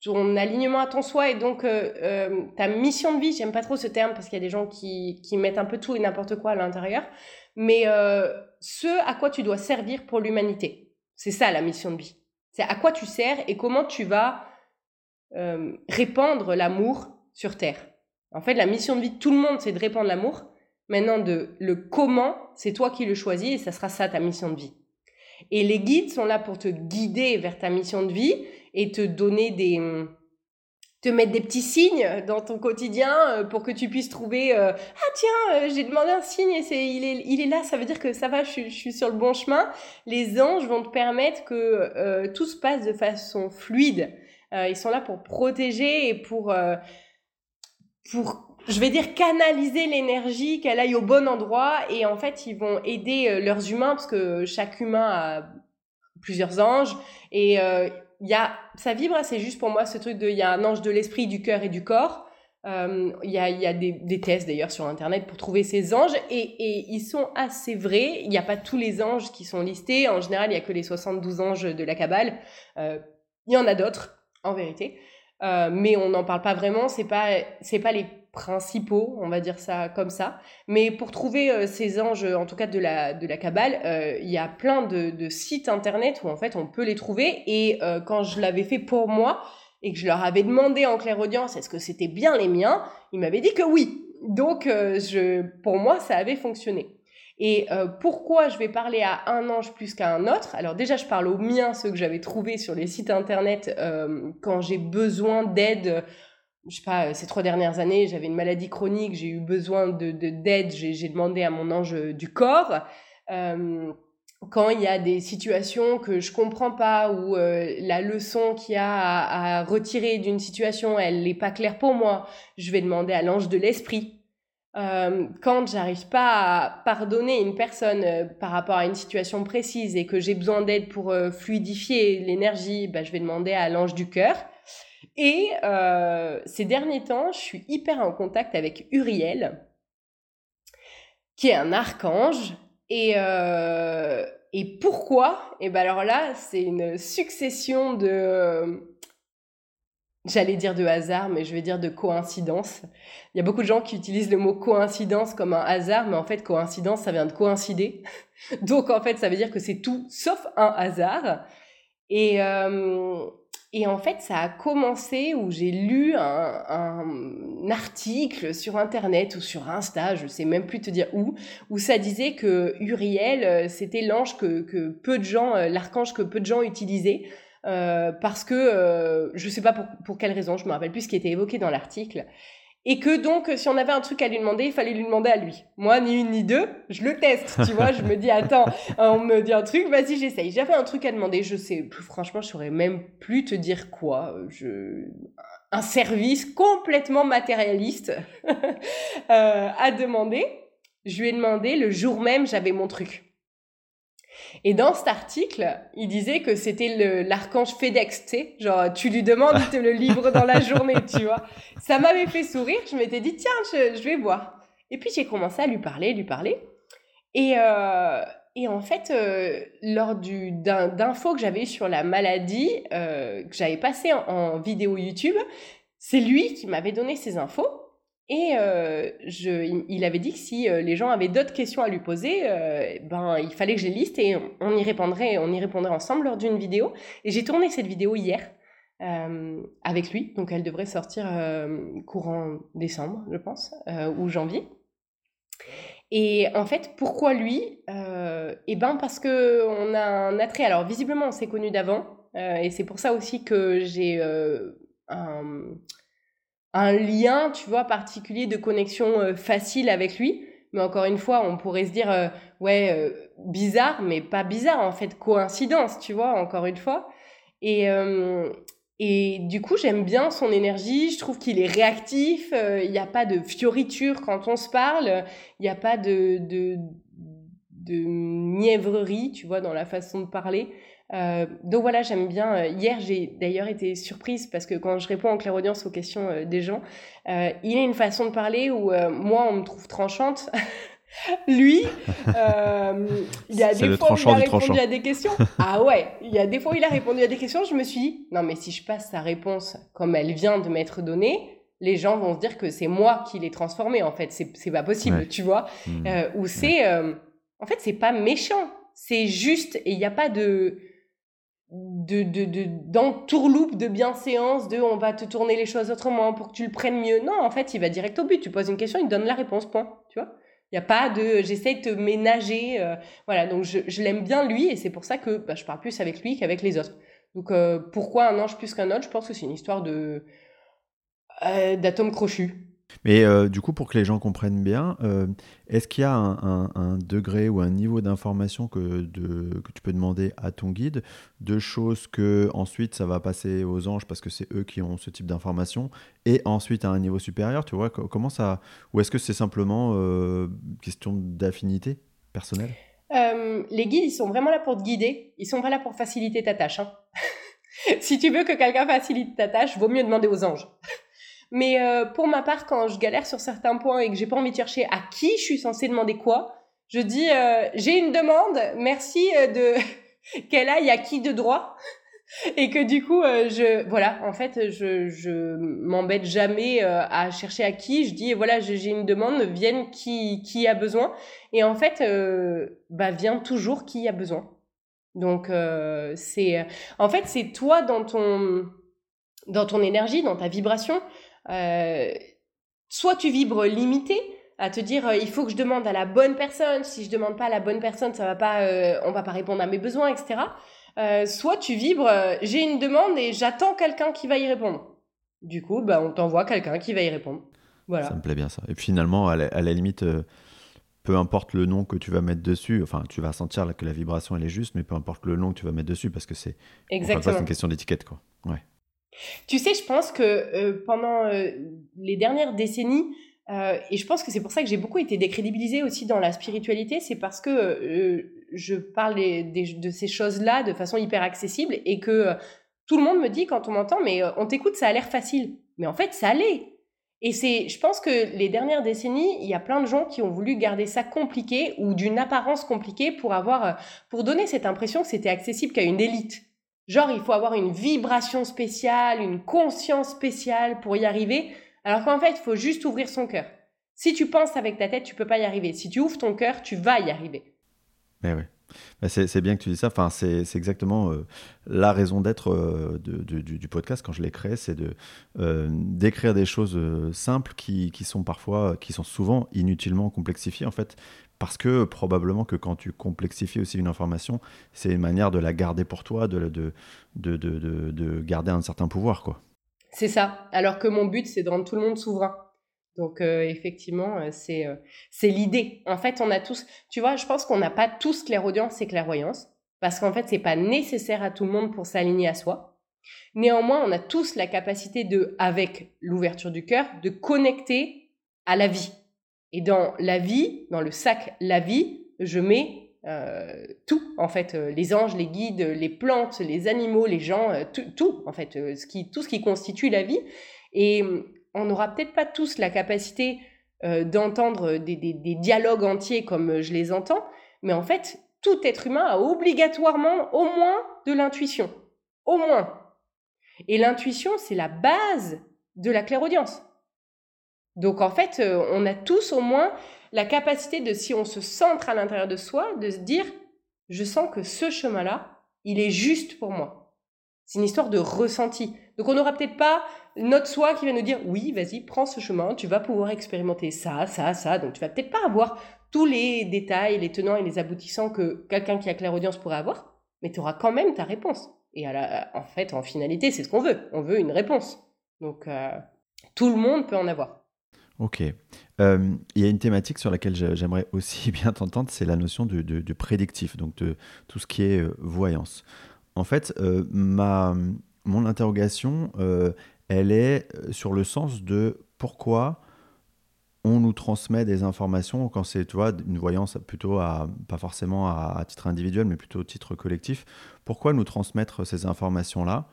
ton alignement à ton soi et donc euh, euh, ta mission de vie, j'aime pas trop ce terme parce qu'il y a des gens qui, qui mettent un peu tout et n'importe quoi à l'intérieur, mais euh, ce à quoi tu dois servir pour l'humanité. C'est ça la mission de vie. C'est à quoi tu sers et comment tu vas répandre l'amour sur Terre. En fait, la mission de vie de tout le monde, c'est de répandre l'amour. Maintenant, de le comment, c'est toi qui le choisis et ça sera ça ta mission de vie. Et les guides sont là pour te guider vers ta mission de vie et te donner des te mettre des petits signes dans ton quotidien euh, pour que tu puisses trouver euh, ah tiens euh, j'ai demandé un signe et c'est il est il est là ça veut dire que ça va je, suis sur le bon chemin. Les anges vont te permettre que tout se passe de façon fluide. Ils sont là pour protéger et pour pour je vais dire canaliser l'énergie qu'elle aille au bon endroit. Et en fait ils vont aider leurs humains parce que chaque humain a plusieurs anges. Et y a, ça vibre, c'est juste pour moi ce truc de, il y a un ange de l'esprit, du cœur et du corps. Euh, il y a, y a des, des, tests d'ailleurs sur Internet pour trouver ces anges et, et ils sont assez vrais. Il n'y a pas tous les anges qui sont listés. En général, il n'y a que les 72 anges de la Kabbale. Euh, il y en a d'autres, en vérité. Euh, mais on n'en parle pas vraiment. C'est pas, c'est pas les principaux, on va dire ça comme ça. Mais pour trouver euh, ces anges, en tout cas de la, de la Kabbale, euh, il y a plein de, de, sites internet où en fait on peut les trouver. Et euh, quand je l'avais fait pour moi et que je leur avais demandé en clair audience est-ce que c'était bien les miens, ils m'avaient dit que oui. Donc je, pour moi, ça avait fonctionné. Et pourquoi je vais parler à un ange plus qu'à un autre? Alors déjà, je parle aux miens, ceux que j'avais trouvés sur les sites internet quand j'ai besoin d'aide je sais pas, ces trois dernières années, j'avais une maladie chronique, j'ai eu besoin de d'aide, j'ai demandé à mon ange du corps. Euh, quand il y a des situations que je comprends pas ou euh, la leçon qu'il y a à, retirer d'une situation, elle n'est pas claire pour moi, je vais demander à l'ange de l'esprit. Euh, quand j'arrive pas à pardonner une personne euh, par rapport à une situation précise et que j'ai besoin d'aide pour fluidifier l'énergie, bah, je vais demander à l'ange du cœur. Et ces derniers temps, je suis hyper en contact avec Uriel, qui est un archange. Et, et pourquoi? Et bien alors là, c'est une succession de j'allais dire de hasard, mais je vais dire de coïncidence. Il y a beaucoup de gens qui utilisent le mot coïncidence comme un hasard, mais en fait, coïncidence, ça vient de coïncider. Donc, en fait, ça veut dire que c'est tout sauf un hasard. Et, euh, et en fait, ça a commencé où j'ai lu un, article sur Internet ou sur Insta, je sais même plus te dire où, où ça disait que Uriel, euh, c'était l'ange que, peu de gens, euh, l'archange que peu de gens utilisaient euh, parce que je ne sais pas pour, pour, quelle raison, je me rappelle plus ce qui était évoqué dans l'article. Et que donc, si on avait un truc à lui demander, il fallait lui demander à lui. Moi, ni une ni deux, je le teste, tu vois. Je me dis, attends, on me dit un truc, vas-y, j'essaye. J'avais un truc à demander, je sais, franchement, je saurais même plus te dire quoi. Je... Un service complètement matérialiste euh, à demander. Je lui ai demandé, le jour même, j'avais mon truc. Et dans cet article, il disait que c'était l'archange FedEx, tu sais, genre tu lui demandes, il te le livre dans la journée, tu vois. Ça m'avait fait sourire, je m'étais dit, tiens, je, vais voir. Et puis j'ai commencé à lui parler, lui parler. Et, euh, et en fait, euh, lors d'infos que j'avais eu sur la maladie, euh, que j'avais passé en, en vidéo YouTube, c'est lui qui m'avait donné ces infos. Et euh, je, il avait dit que si euh, les gens avaient d'autres questions à lui poser, euh, ben il fallait que je les liste et on y répondrait, on y répondrait ensemble lors d'une vidéo. Et j'ai tourné cette vidéo hier avec lui, donc elle devrait sortir courant décembre, je pense, ou janvier. Et en fait, pourquoi lui Eh ben parce que on a un attrait. Alors visiblement, on s'est connus d'avant, et c'est pour ça aussi que j'ai un un lien, tu vois, particulier de connexion euh, facile avec lui. Mais encore une fois, on pourrait se dire, euh, ouais, euh, bizarre, mais pas bizarre, en fait, coïncidence, tu vois, encore une fois. Et, et du coup, j'aime bien son énergie, je trouve qu'il est réactif, il n'y a pas de fioriture quand on se parle, il n'y a pas de, de, de mièvrerie, tu vois, dans la façon de parler. Euh, donc voilà, j'aime bien. Euh, hier, j'ai d'ailleurs été surprise parce que quand je réponds en clairaudience aux questions euh, des gens, il a une façon de parler où moi, on me trouve tranchante. Lui, il y a des fois où il a répondu à des questions. Ah ouais, il y a des fois où il a répondu à des questions. Je me suis dit, non, mais si je passe sa réponse comme elle vient de m'être donnée, les gens vont se dire que c'est moi qui l'ai transformée. En fait, c'est pas possible, tu vois. Mmh. ou c'est, en fait, c'est pas méchant. C'est juste et il n'y a pas de de, de, de de bienséance, de on va te tourner les choses autrement pour que tu le prennes mieux. Non, en fait, il va direct au but. Tu poses une question, il te donne la réponse, point. Tu vois? Il n'y a pas de j'essaie de te ménager. Euh, voilà, donc je, je l'aime bien lui et c'est pour ça que bah, je parle plus avec lui qu'avec les autres. Donc euh, pourquoi un ange plus qu'un autre? Je pense que c'est une histoire de euh, d'atomes crochus. Mais euh, du coup, pour que les gens comprennent bien, euh, est-ce qu'il y a un, degré ou un niveau d'information que, tu peux demander à ton guide, de choses que ensuite ça va passer aux anges parce que c'est eux qui ont ce type d'information, et ensuite à un niveau supérieur, tu vois, comment ça, ou est-ce que c'est simplement euh, question d'affinité personnelle? Les guides, ils sont vraiment là pour te guider, ils sont pas là pour faciliter ta tâche. Hein. si tu veux que quelqu'un facilite ta tâche, vaut mieux demander aux anges. Mais euh, pour ma part, quand je galère sur certains points et que j'ai pas envie de chercher à qui je suis censée demander quoi, je dis euh, j'ai une demande, merci euh, de qu'elle aille à qui de droit. Et que du coup je voilà en fait je je m'embête jamais à chercher à qui. Je dis voilà j'ai une demande vienne qui qui a besoin. Et en fait bah vient toujours qui a besoin. Donc c'est en fait c'est toi dans ton dans ton énergie dans ta vibration euh, soit tu vibres limité, à te dire euh, il faut que je demande à la bonne personne. Si je demande pas à la bonne personne ça va pas euh, on va pas répondre à mes besoins etc soit tu vibres j'ai une demande et j'attends quelqu'un qui va y répondre. Du coup bah on t'envoie quelqu'un qui va y répondre. Voilà. Ça me plaît bien ça. Et puis finalement à la, limite peu importe le nom que tu vas mettre dessus enfin tu vas sentir que la vibration elle est juste mais peu importe le nom que tu vas mettre dessus parce que c'est exactement c'est une question d'étiquette quoi. Ouais tu sais, je pense que euh, pendant euh, les dernières décennies, euh, et je pense que c'est pour ça que j'ai beaucoup été décrédibilisée aussi dans la spiritualité, c'est parce que je parle de ces choses-là de façon hyper accessible et que tout le monde me dit quand on m'entend, mais on t'écoute, ça a l'air facile. Mais en fait, ça l'est. Et c'est, je pense que les dernières décennies, il y a plein de gens qui ont voulu garder ça compliqué ou d'une apparence compliquée pour avoir, pour donner cette impression que c'était accessible qu'à une élite. Genre, il faut avoir une vibration spéciale, une conscience spéciale pour y arriver, alors qu'en fait, il faut juste ouvrir son cœur. Si tu penses avec ta tête, tu peux pas y arriver. Si tu ouvres ton cœur, tu vas y arriver. Mais oui. Bah, c'est bien que tu dis ça. Enfin, c'est exactement euh, la raison d'être euh, du, podcast quand je l'ai créé, c'est de euh, d'écrire des choses simples qui, qui, sont parfois, qui sont souvent inutilement complexifiées en fait, parce que probablement que quand tu complexifies aussi une information, c'est une manière de la garder pour toi, de, de, de, de garder un certain pouvoir, quoi. C'est ça. Alors que mon but, c'est de rendre tout le monde souverain. Donc euh, effectivement, euh, c'est euh, c'est l'idée. En fait, on a tous, tu vois, je pense qu'on n'a pas tous clairaudience et clairvoyance parce qu'en fait, c'est pas nécessaire à tout le monde pour s'aligner à soi. Néanmoins, on a tous la capacité de, avec l'ouverture du cœur, de connecter à la vie. Et dans la vie, dans le sac la vie, je mets tout, en fait, les anges, les guides, les plantes, les animaux, les gens, tout, tout, en fait, ce qui, tout ce qui constitue la vie. Et on n'aura peut-être pas tous la capacité euh, d'entendre des, dialogues entiers comme je les entends, mais en fait, tout être humain a obligatoirement au moins de l'intuition. Au moins. Et l'intuition, c'est la base de la clairaudience. Donc en fait, euh, on a tous au moins la capacité de, si on se centre à l'intérieur de soi, de se dire, je sens que ce chemin-là, il est juste pour moi. C'est une histoire de ressenti. Donc on n'aura peut-être pas notre soi qui va nous dire oui, vas-y, prends ce chemin, tu vas pouvoir expérimenter ça, ça, ça. Donc tu vas peut-être pas avoir tous les détails, les tenants et les aboutissants que quelqu'un qui a claire audience pourrait avoir, mais tu auras quand même ta réponse. Et en fait, en finalité, c'est ce qu'on veut. On veut une réponse. Donc euh, tout le monde peut en avoir. Ok. Euh, il y a une thématique sur laquelle j'aimerais aussi bien t'entendre, c'est la notion de, prédictif, donc de tout ce qui est euh, voyance. En fait, ma, mon interrogation, elle est euh, sur le sens de pourquoi on nous transmet des informations quand c'est tu une voyance plutôt à pas forcément à, titre individuel mais plutôt au titre collectif pourquoi nous transmettre ces informations là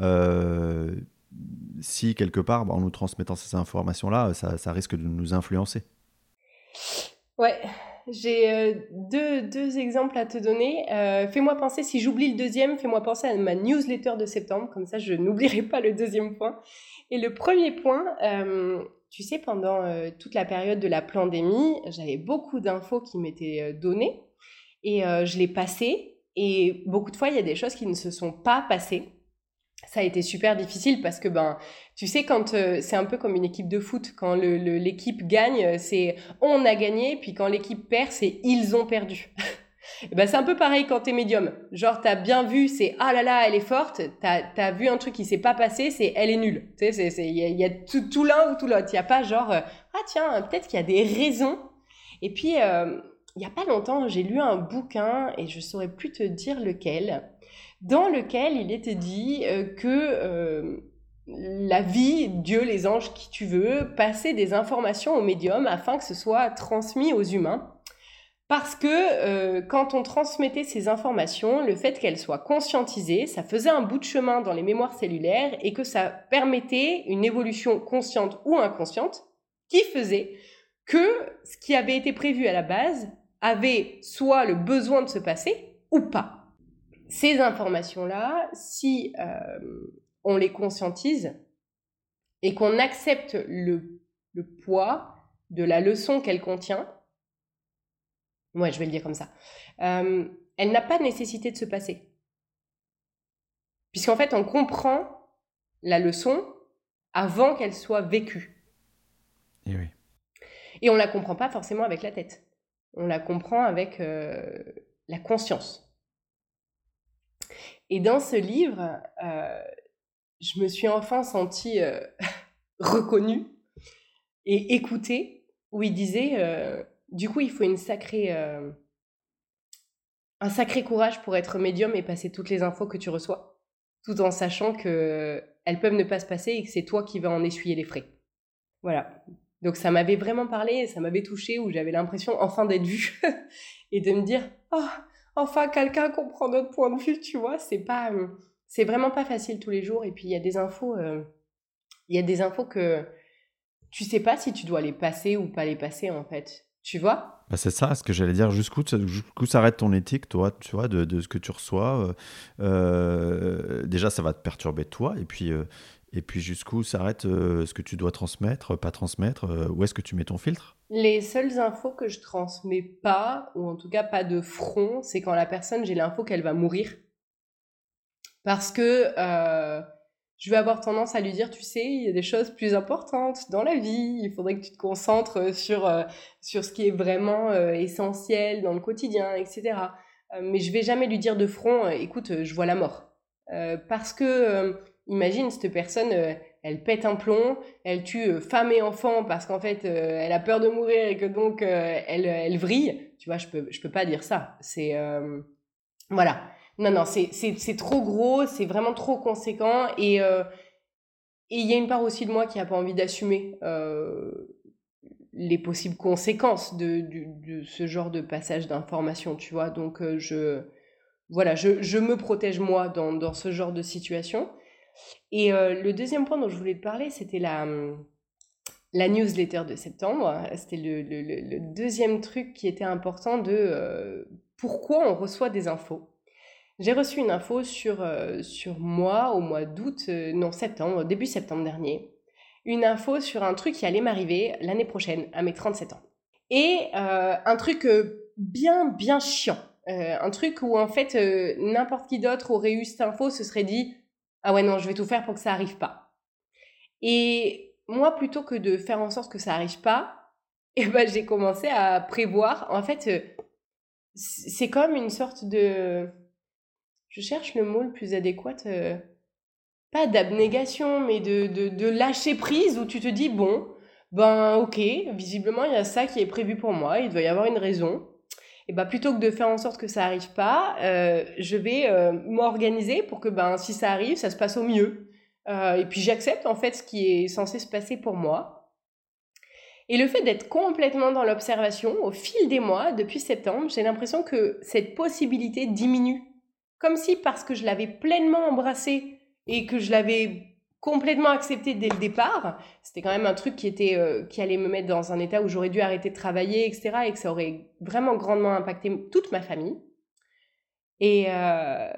euh, si quelque part bah, en nous transmettant ces informations là ça, risque de nous influencer ouais j'ai euh, deux, deux, exemples à te donner. fais-moi penser, si j'oublie le deuxième, fais-moi penser à ma newsletter de septembre, comme ça je n'oublierai pas le deuxième point. Et le premier point, euh, tu sais, pendant euh, toute la période de la pandémie, j'avais beaucoup d'infos qui m'étaient euh, données et je les passais. Et beaucoup de fois, il y a des choses qui ne se sont pas passées. Ça a été super difficile parce que, ben, tu sais, quand c'est un peu comme une équipe de foot, quand l'équipe gagne, c'est on a gagné, puis quand l'équipe perd, c'est ils ont perdu. Ben, c'est un peu pareil quand t'es médium. Genre, t'as bien vu, c'est ah là là, elle est forte. T'as as vu un truc qui s'est pas passé, c'est elle est nulle. Tu sais, il y a, y a, tout, tout l'un ou tout l'autre. Il n'y a pas genre, euh, ah tiens, peut-être qu'il y a des raisons. Et puis, euh, il y a pas longtemps, j'ai lu un bouquin et je saurais plus te dire lequel, dans lequel il était dit euh, que la vie, Dieu, les anges, qui tu veux, passaient des informations au médium afin que ce soit transmis aux humains. Parce que euh, quand on transmettait ces informations, le fait qu'elles soient conscientisées, ça faisait un bout de chemin dans les mémoires cellulaires et que ça permettait une évolution consciente ou inconsciente qui faisait que ce qui avait été prévu à la base avait soit le besoin de se passer ou pas. Ces informations-là, si euh, on les conscientise et qu'on accepte le, le poids de la leçon qu'elle contient, Ouais, je vais le dire comme ça. Euh, elle n'a pas nécessité de se passer. Puisqu'en fait, on comprend la leçon avant qu'elle soit vécue. Et oui. Et on ne la comprend pas forcément avec la tête. On la comprend avec euh, la conscience. Et dans ce livre, euh, je me suis enfin sentie reconnue et écoutée, où il disait du coup, il faut une sacrée, euh, un sacré courage pour être médium et passer toutes les infos que tu reçois, tout en sachant que elles peuvent ne pas se passer et que c'est toi qui vas en essuyer les frais. Voilà. Donc ça m'avait vraiment parlé, ça m'avait touché, où j'avais l'impression enfin d'être vue et de me dire, oh, enfin quelqu'un comprend notre point de vue, tu vois. C'est pas, euh, c'est vraiment pas facile tous les jours. Et puis il y a des infos, il y a des infos que tu sais pas si tu dois les passer ou pas les passer en fait. Tu vois? Bah c'est ça, ce que j'allais dire. Jusqu'où, jusqu'où s'arrête ton éthique, toi, tu vois, de, de ce que tu reçois. Euh, déjà, ça va te perturber toi, et puis, euh, et puis jusqu'où s'arrête euh, ce que tu dois transmettre, pas transmettre. où est-ce que tu mets ton filtre? Les seules infos que je transmets pas, ou en tout cas pas de front, c'est quand la personne, j'ai l'info qu'elle va mourir, parce que je vais avoir tendance à lui dire, tu sais, il y a des choses plus importantes dans la vie, il faudrait que tu te concentres sur, euh, sur ce qui est vraiment euh, essentiel dans le quotidien, etc. Euh, mais je vais jamais lui dire de front, écoute, je vois la mort. parce que, imagine, cette personne, elle pète un plomb, elle tue femme et enfant parce qu'en fait, elle a peur de mourir et que donc, elle, elle vrille. Tu vois, je peux, je peux pas dire ça. C'est... voilà. Non, non, c'est trop gros, c'est vraiment trop conséquent. Et euh, il y a une part aussi de moi qui n'a pas envie d'assumer euh, les possibles conséquences de, de, ce genre de passage d'information, tu vois. Donc, euh, je, voilà, je, je, me protège moi dans, dans, ce genre de situation. Et le deuxième point dont je voulais te parler, c'était la, la newsletter de septembre. C'était le, le, deuxième truc qui était important de pourquoi on reçoit des infos. J'ai reçu une info sur, euh, sur moi au mois d'août, euh, non septembre, début septembre dernier. Une info sur un truc qui allait m'arriver l'année prochaine, à mes 37 ans. Et euh, un truc bien, bien chiant. un truc où en fait, n'importe qui d'autre aurait eu cette info, se serait dit Ah ouais, non, je vais tout faire pour que ça arrive pas. Et moi, plutôt que de faire en sorte que ça arrive pas, eh ben, j'ai commencé à prévoir. En fait, c'est comme une sorte de je cherche le mot le plus adéquat, euh, pas d'abnégation, mais de, de, lâcher prise où tu te dis, bon, ben ok, visiblement il y a ça qui est prévu pour moi, il doit y avoir une raison. Ben plutôt que de faire en sorte que ça arrive pas, euh, je vais euh, m'organiser pour que ben si ça arrive, ça se passe au mieux. et puis j'accepte en fait ce qui est censé se passer pour moi. Et le fait d'être complètement dans l'observation au fil des mois, depuis septembre, j'ai l'impression que cette possibilité diminue comme si parce que je l'avais pleinement embrassé et que je l'avais complètement accepté dès le départ, c'était quand même un truc qui était euh, qui allait me mettre dans un état où j'aurais dû arrêter de travailler, etc. et que ça aurait vraiment grandement impacté toute ma famille. Et, euh,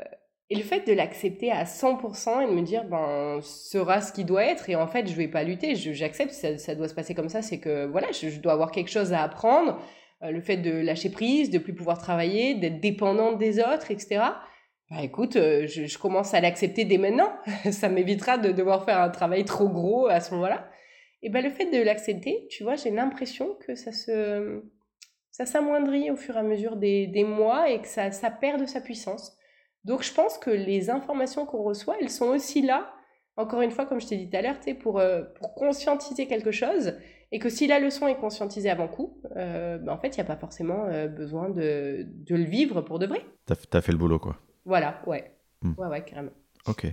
et le fait de l'accepter à 100% et de me dire, ben, sera ce qui doit être, et en fait, je vais pas lutter, j'accepte, ça, ça, doit se passer comme ça, c'est que voilà, je, je, dois avoir quelque chose à apprendre, euh, le fait de lâcher prise, de plus pouvoir travailler, d'être dépendante des autres, etc. Bah écoute, euh, je, commence à l'accepter dès maintenant. ça m'évitera de devoir faire un travail trop gros à ce moment-là. Et ben le fait de l'accepter, tu vois, j'ai l'impression que ça se ça s'amoindrit au fur et à mesure des, des mois et que ça, ça perd de sa puissance. Donc je pense que les informations qu'on reçoit, elles sont aussi là, encore une fois, comme je t'ai dit tout à l'heure, pour, euh, pour conscientiser quelque chose. Et que si la leçon est conscientisée avant coup, euh, ben en fait, il n'y a pas forcément besoin de, de, le vivre pour de vrai. T'as as fait le boulot, quoi. Voilà, ouais. Hmm. Ouais, ouais, carrément. Ok.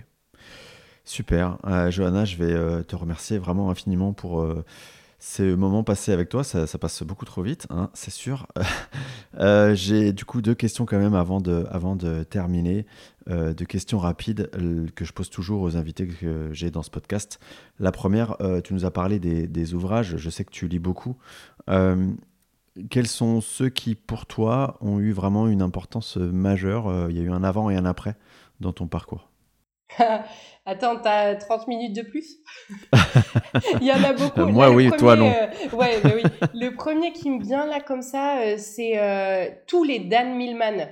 Super. Euh, Johanna, je vais euh, te remercier vraiment infiniment pour euh, ces moments passés avec toi. Ça, passe beaucoup trop vite, hein, c'est sûr. J'ai du coup deux questions quand même avant de, avant de terminer. deux questions rapides que je pose toujours aux invités que j'ai dans ce podcast. La première, tu nous as parlé des, des, ouvrages. Je sais que tu lis beaucoup quels sont ceux qui, pour toi, ont eu vraiment une importance majeure euh, Il y a eu un avant et un après dans ton parcours? Attends, t'as 30 minutes de plus? Il y en a beaucoup. moi, oui, toi, non. Euh, ouais, bah oui. Le premier qui me vient là comme ça, euh, c'est tous les Dan Millman.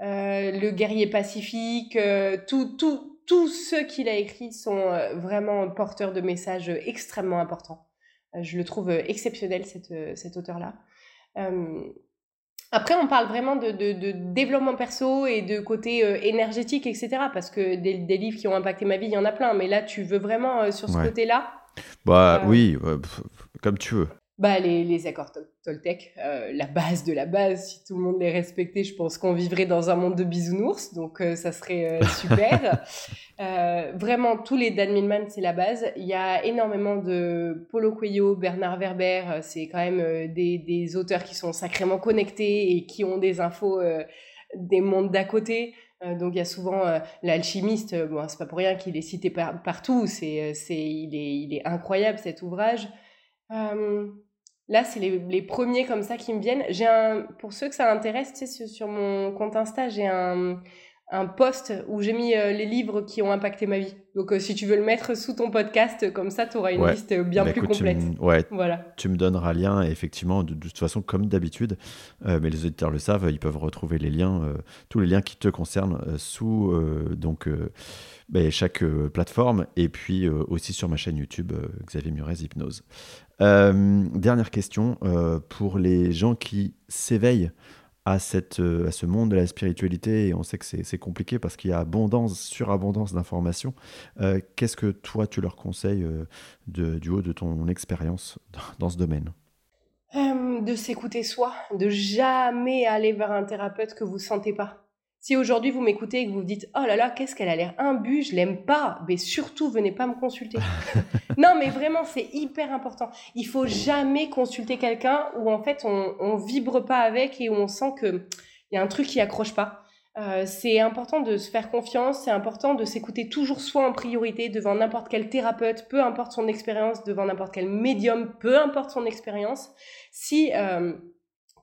le guerrier pacifique, tous ceux qu'il a écrits sont vraiment porteurs de messages extrêmement importants. je le trouve exceptionnel, cet auteur-là. Euh, après, on parle vraiment de, de, développement perso et de côté euh, énergétique, etc. Parce que des, des, livres qui ont impacté ma vie, il y en a plein. Mais là, tu veux vraiment euh, sur ce côté-là? Bah oui, comme tu veux. Bah, les, les accords Toltec, euh, la base de la base, si tout le monde les respectait, je pense qu'on vivrait dans un monde de bisounours, donc euh, ça serait euh, super. vraiment, tous les Dan Millman, c'est la base. Il y a énormément de Paulo Coelho, Bernard Werber, c'est quand même des, des, auteurs qui sont sacrément connectés et qui ont des infos des mondes d'à côté. donc il y a souvent l'alchimiste, bon, c'est pas pour rien qu'il est cité partout, c'est, c'est, il, est, il est incroyable cet ouvrage. Là, c'est les, les, premiers comme ça qui me viennent. J'ai un, pour ceux que ça intéresse, tu sais, sur mon compte Insta, j'ai un, un post où j'ai mis euh, les livres qui ont impacté ma vie. Donc euh, si tu veux le mettre sous ton podcast, comme ça tu auras une liste bien bah, plus complète. Tu ouais, voilà. tu me donneras lien, effectivement, de, toute façon, comme d'habitude, euh, mais les auditeurs le savent, ils peuvent retrouver les liens, tous les liens qui te concernent sous donc, bah, chaque plateforme et puis aussi sur ma chaîne YouTube, Xavier Murez Hypnose. dernière question, pour les gens qui s'éveillent à, cette, euh, à ce monde de la spiritualité et on sait que c'est compliqué parce qu'il y a abondance, surabondance d'informations. Euh, qu'est-ce que toi tu leur conseilles euh, du haut de ton expérience dans, ce domaine? De s'écouter soi, de jamais aller vers un thérapeute que vous sentez pas. Si aujourd'hui vous m'écoutez et que vous vous dites oh là là qu'est-ce qu'elle a l'air imbue, je l'aime pas, mais surtout venez pas me consulter. non mais vraiment c'est hyper important. Il faut jamais consulter quelqu'un où en fait on, on vibre pas avec et où on sent que il y a un truc qui accroche pas. Euh, c'est important de se faire confiance, c'est important de s'écouter toujours soi en priorité devant n'importe quel thérapeute, peu importe son expérience, devant n'importe quel médium, peu importe son expérience. Si euh,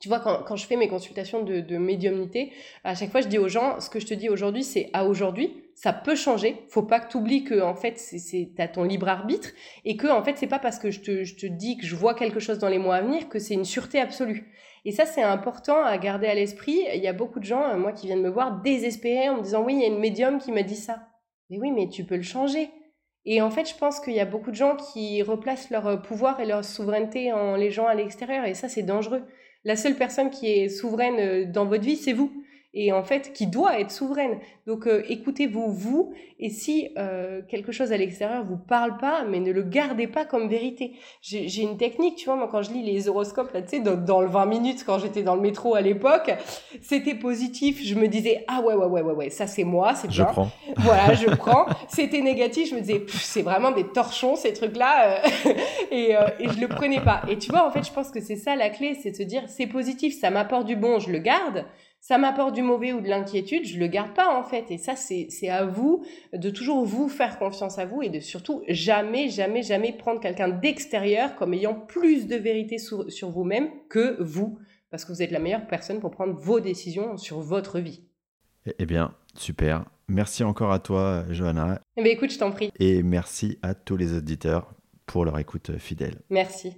tu vois, quand, quand, je fais mes consultations de, médiumnité, à chaque fois, je dis aux gens, ce que je te dis aujourd'hui, c'est à aujourd'hui, ça peut changer. Faut pas que tu oublies que, en fait, c'est à ton libre arbitre et que, en fait, c'est pas parce que je te, je te dis que je vois quelque chose dans les mois à venir que c'est une sûreté absolue. Et ça, c'est important à garder à l'esprit. Il y a beaucoup de gens, euh, moi, qui viennent me voir désespérés en me disant, oui, il y a une médium qui m'a dit ça. Mais oui, mais tu peux le changer. Et en fait, je pense qu'il y a beaucoup de gens qui replacent leur pouvoir et leur souveraineté en les gens à l'extérieur, et ça, c'est dangereux. La seule personne qui est souveraine euh, dans votre vie, c'est vous et en fait qui doit être souveraine. Donc euh, écoutez-vous vous et si euh, quelque chose à l'extérieur vous parle pas, mais ne le gardez pas comme vérité. J'ai une technique, tu vois, moi quand je lis les horoscopes là, tu sais, dans, le 20 minutes quand j'étais dans le métro à l'époque, c'était positif. Je me disais ah ouais ouais ouais ouais ouais ça c'est moi, c'est bien. Je prends. Voilà, je prends. C'était négatif, je me disais c'est vraiment des torchons ces trucs là euh, et, et je le prenais pas. Et tu vois en fait je pense que c'est ça la clé, c'est de se dire c'est positif, ça m'apporte du bon, je le garde ça m'apporte du mauvais ou de l'inquiétude, je le garde pas en fait. Et ça, c'est à vous de toujours vous faire confiance à vous et de surtout jamais, jamais, jamais prendre quelqu'un d'extérieur comme ayant plus de vérité sur, sur vous-même que vous, parce que vous êtes la meilleure personne pour prendre vos décisions sur votre vie. Eh bien, super. Merci encore à toi, Johanna. Eh bien, écoute, je t'en prie. Et merci à tous les auditeurs pour leur écoute fidèle. Merci.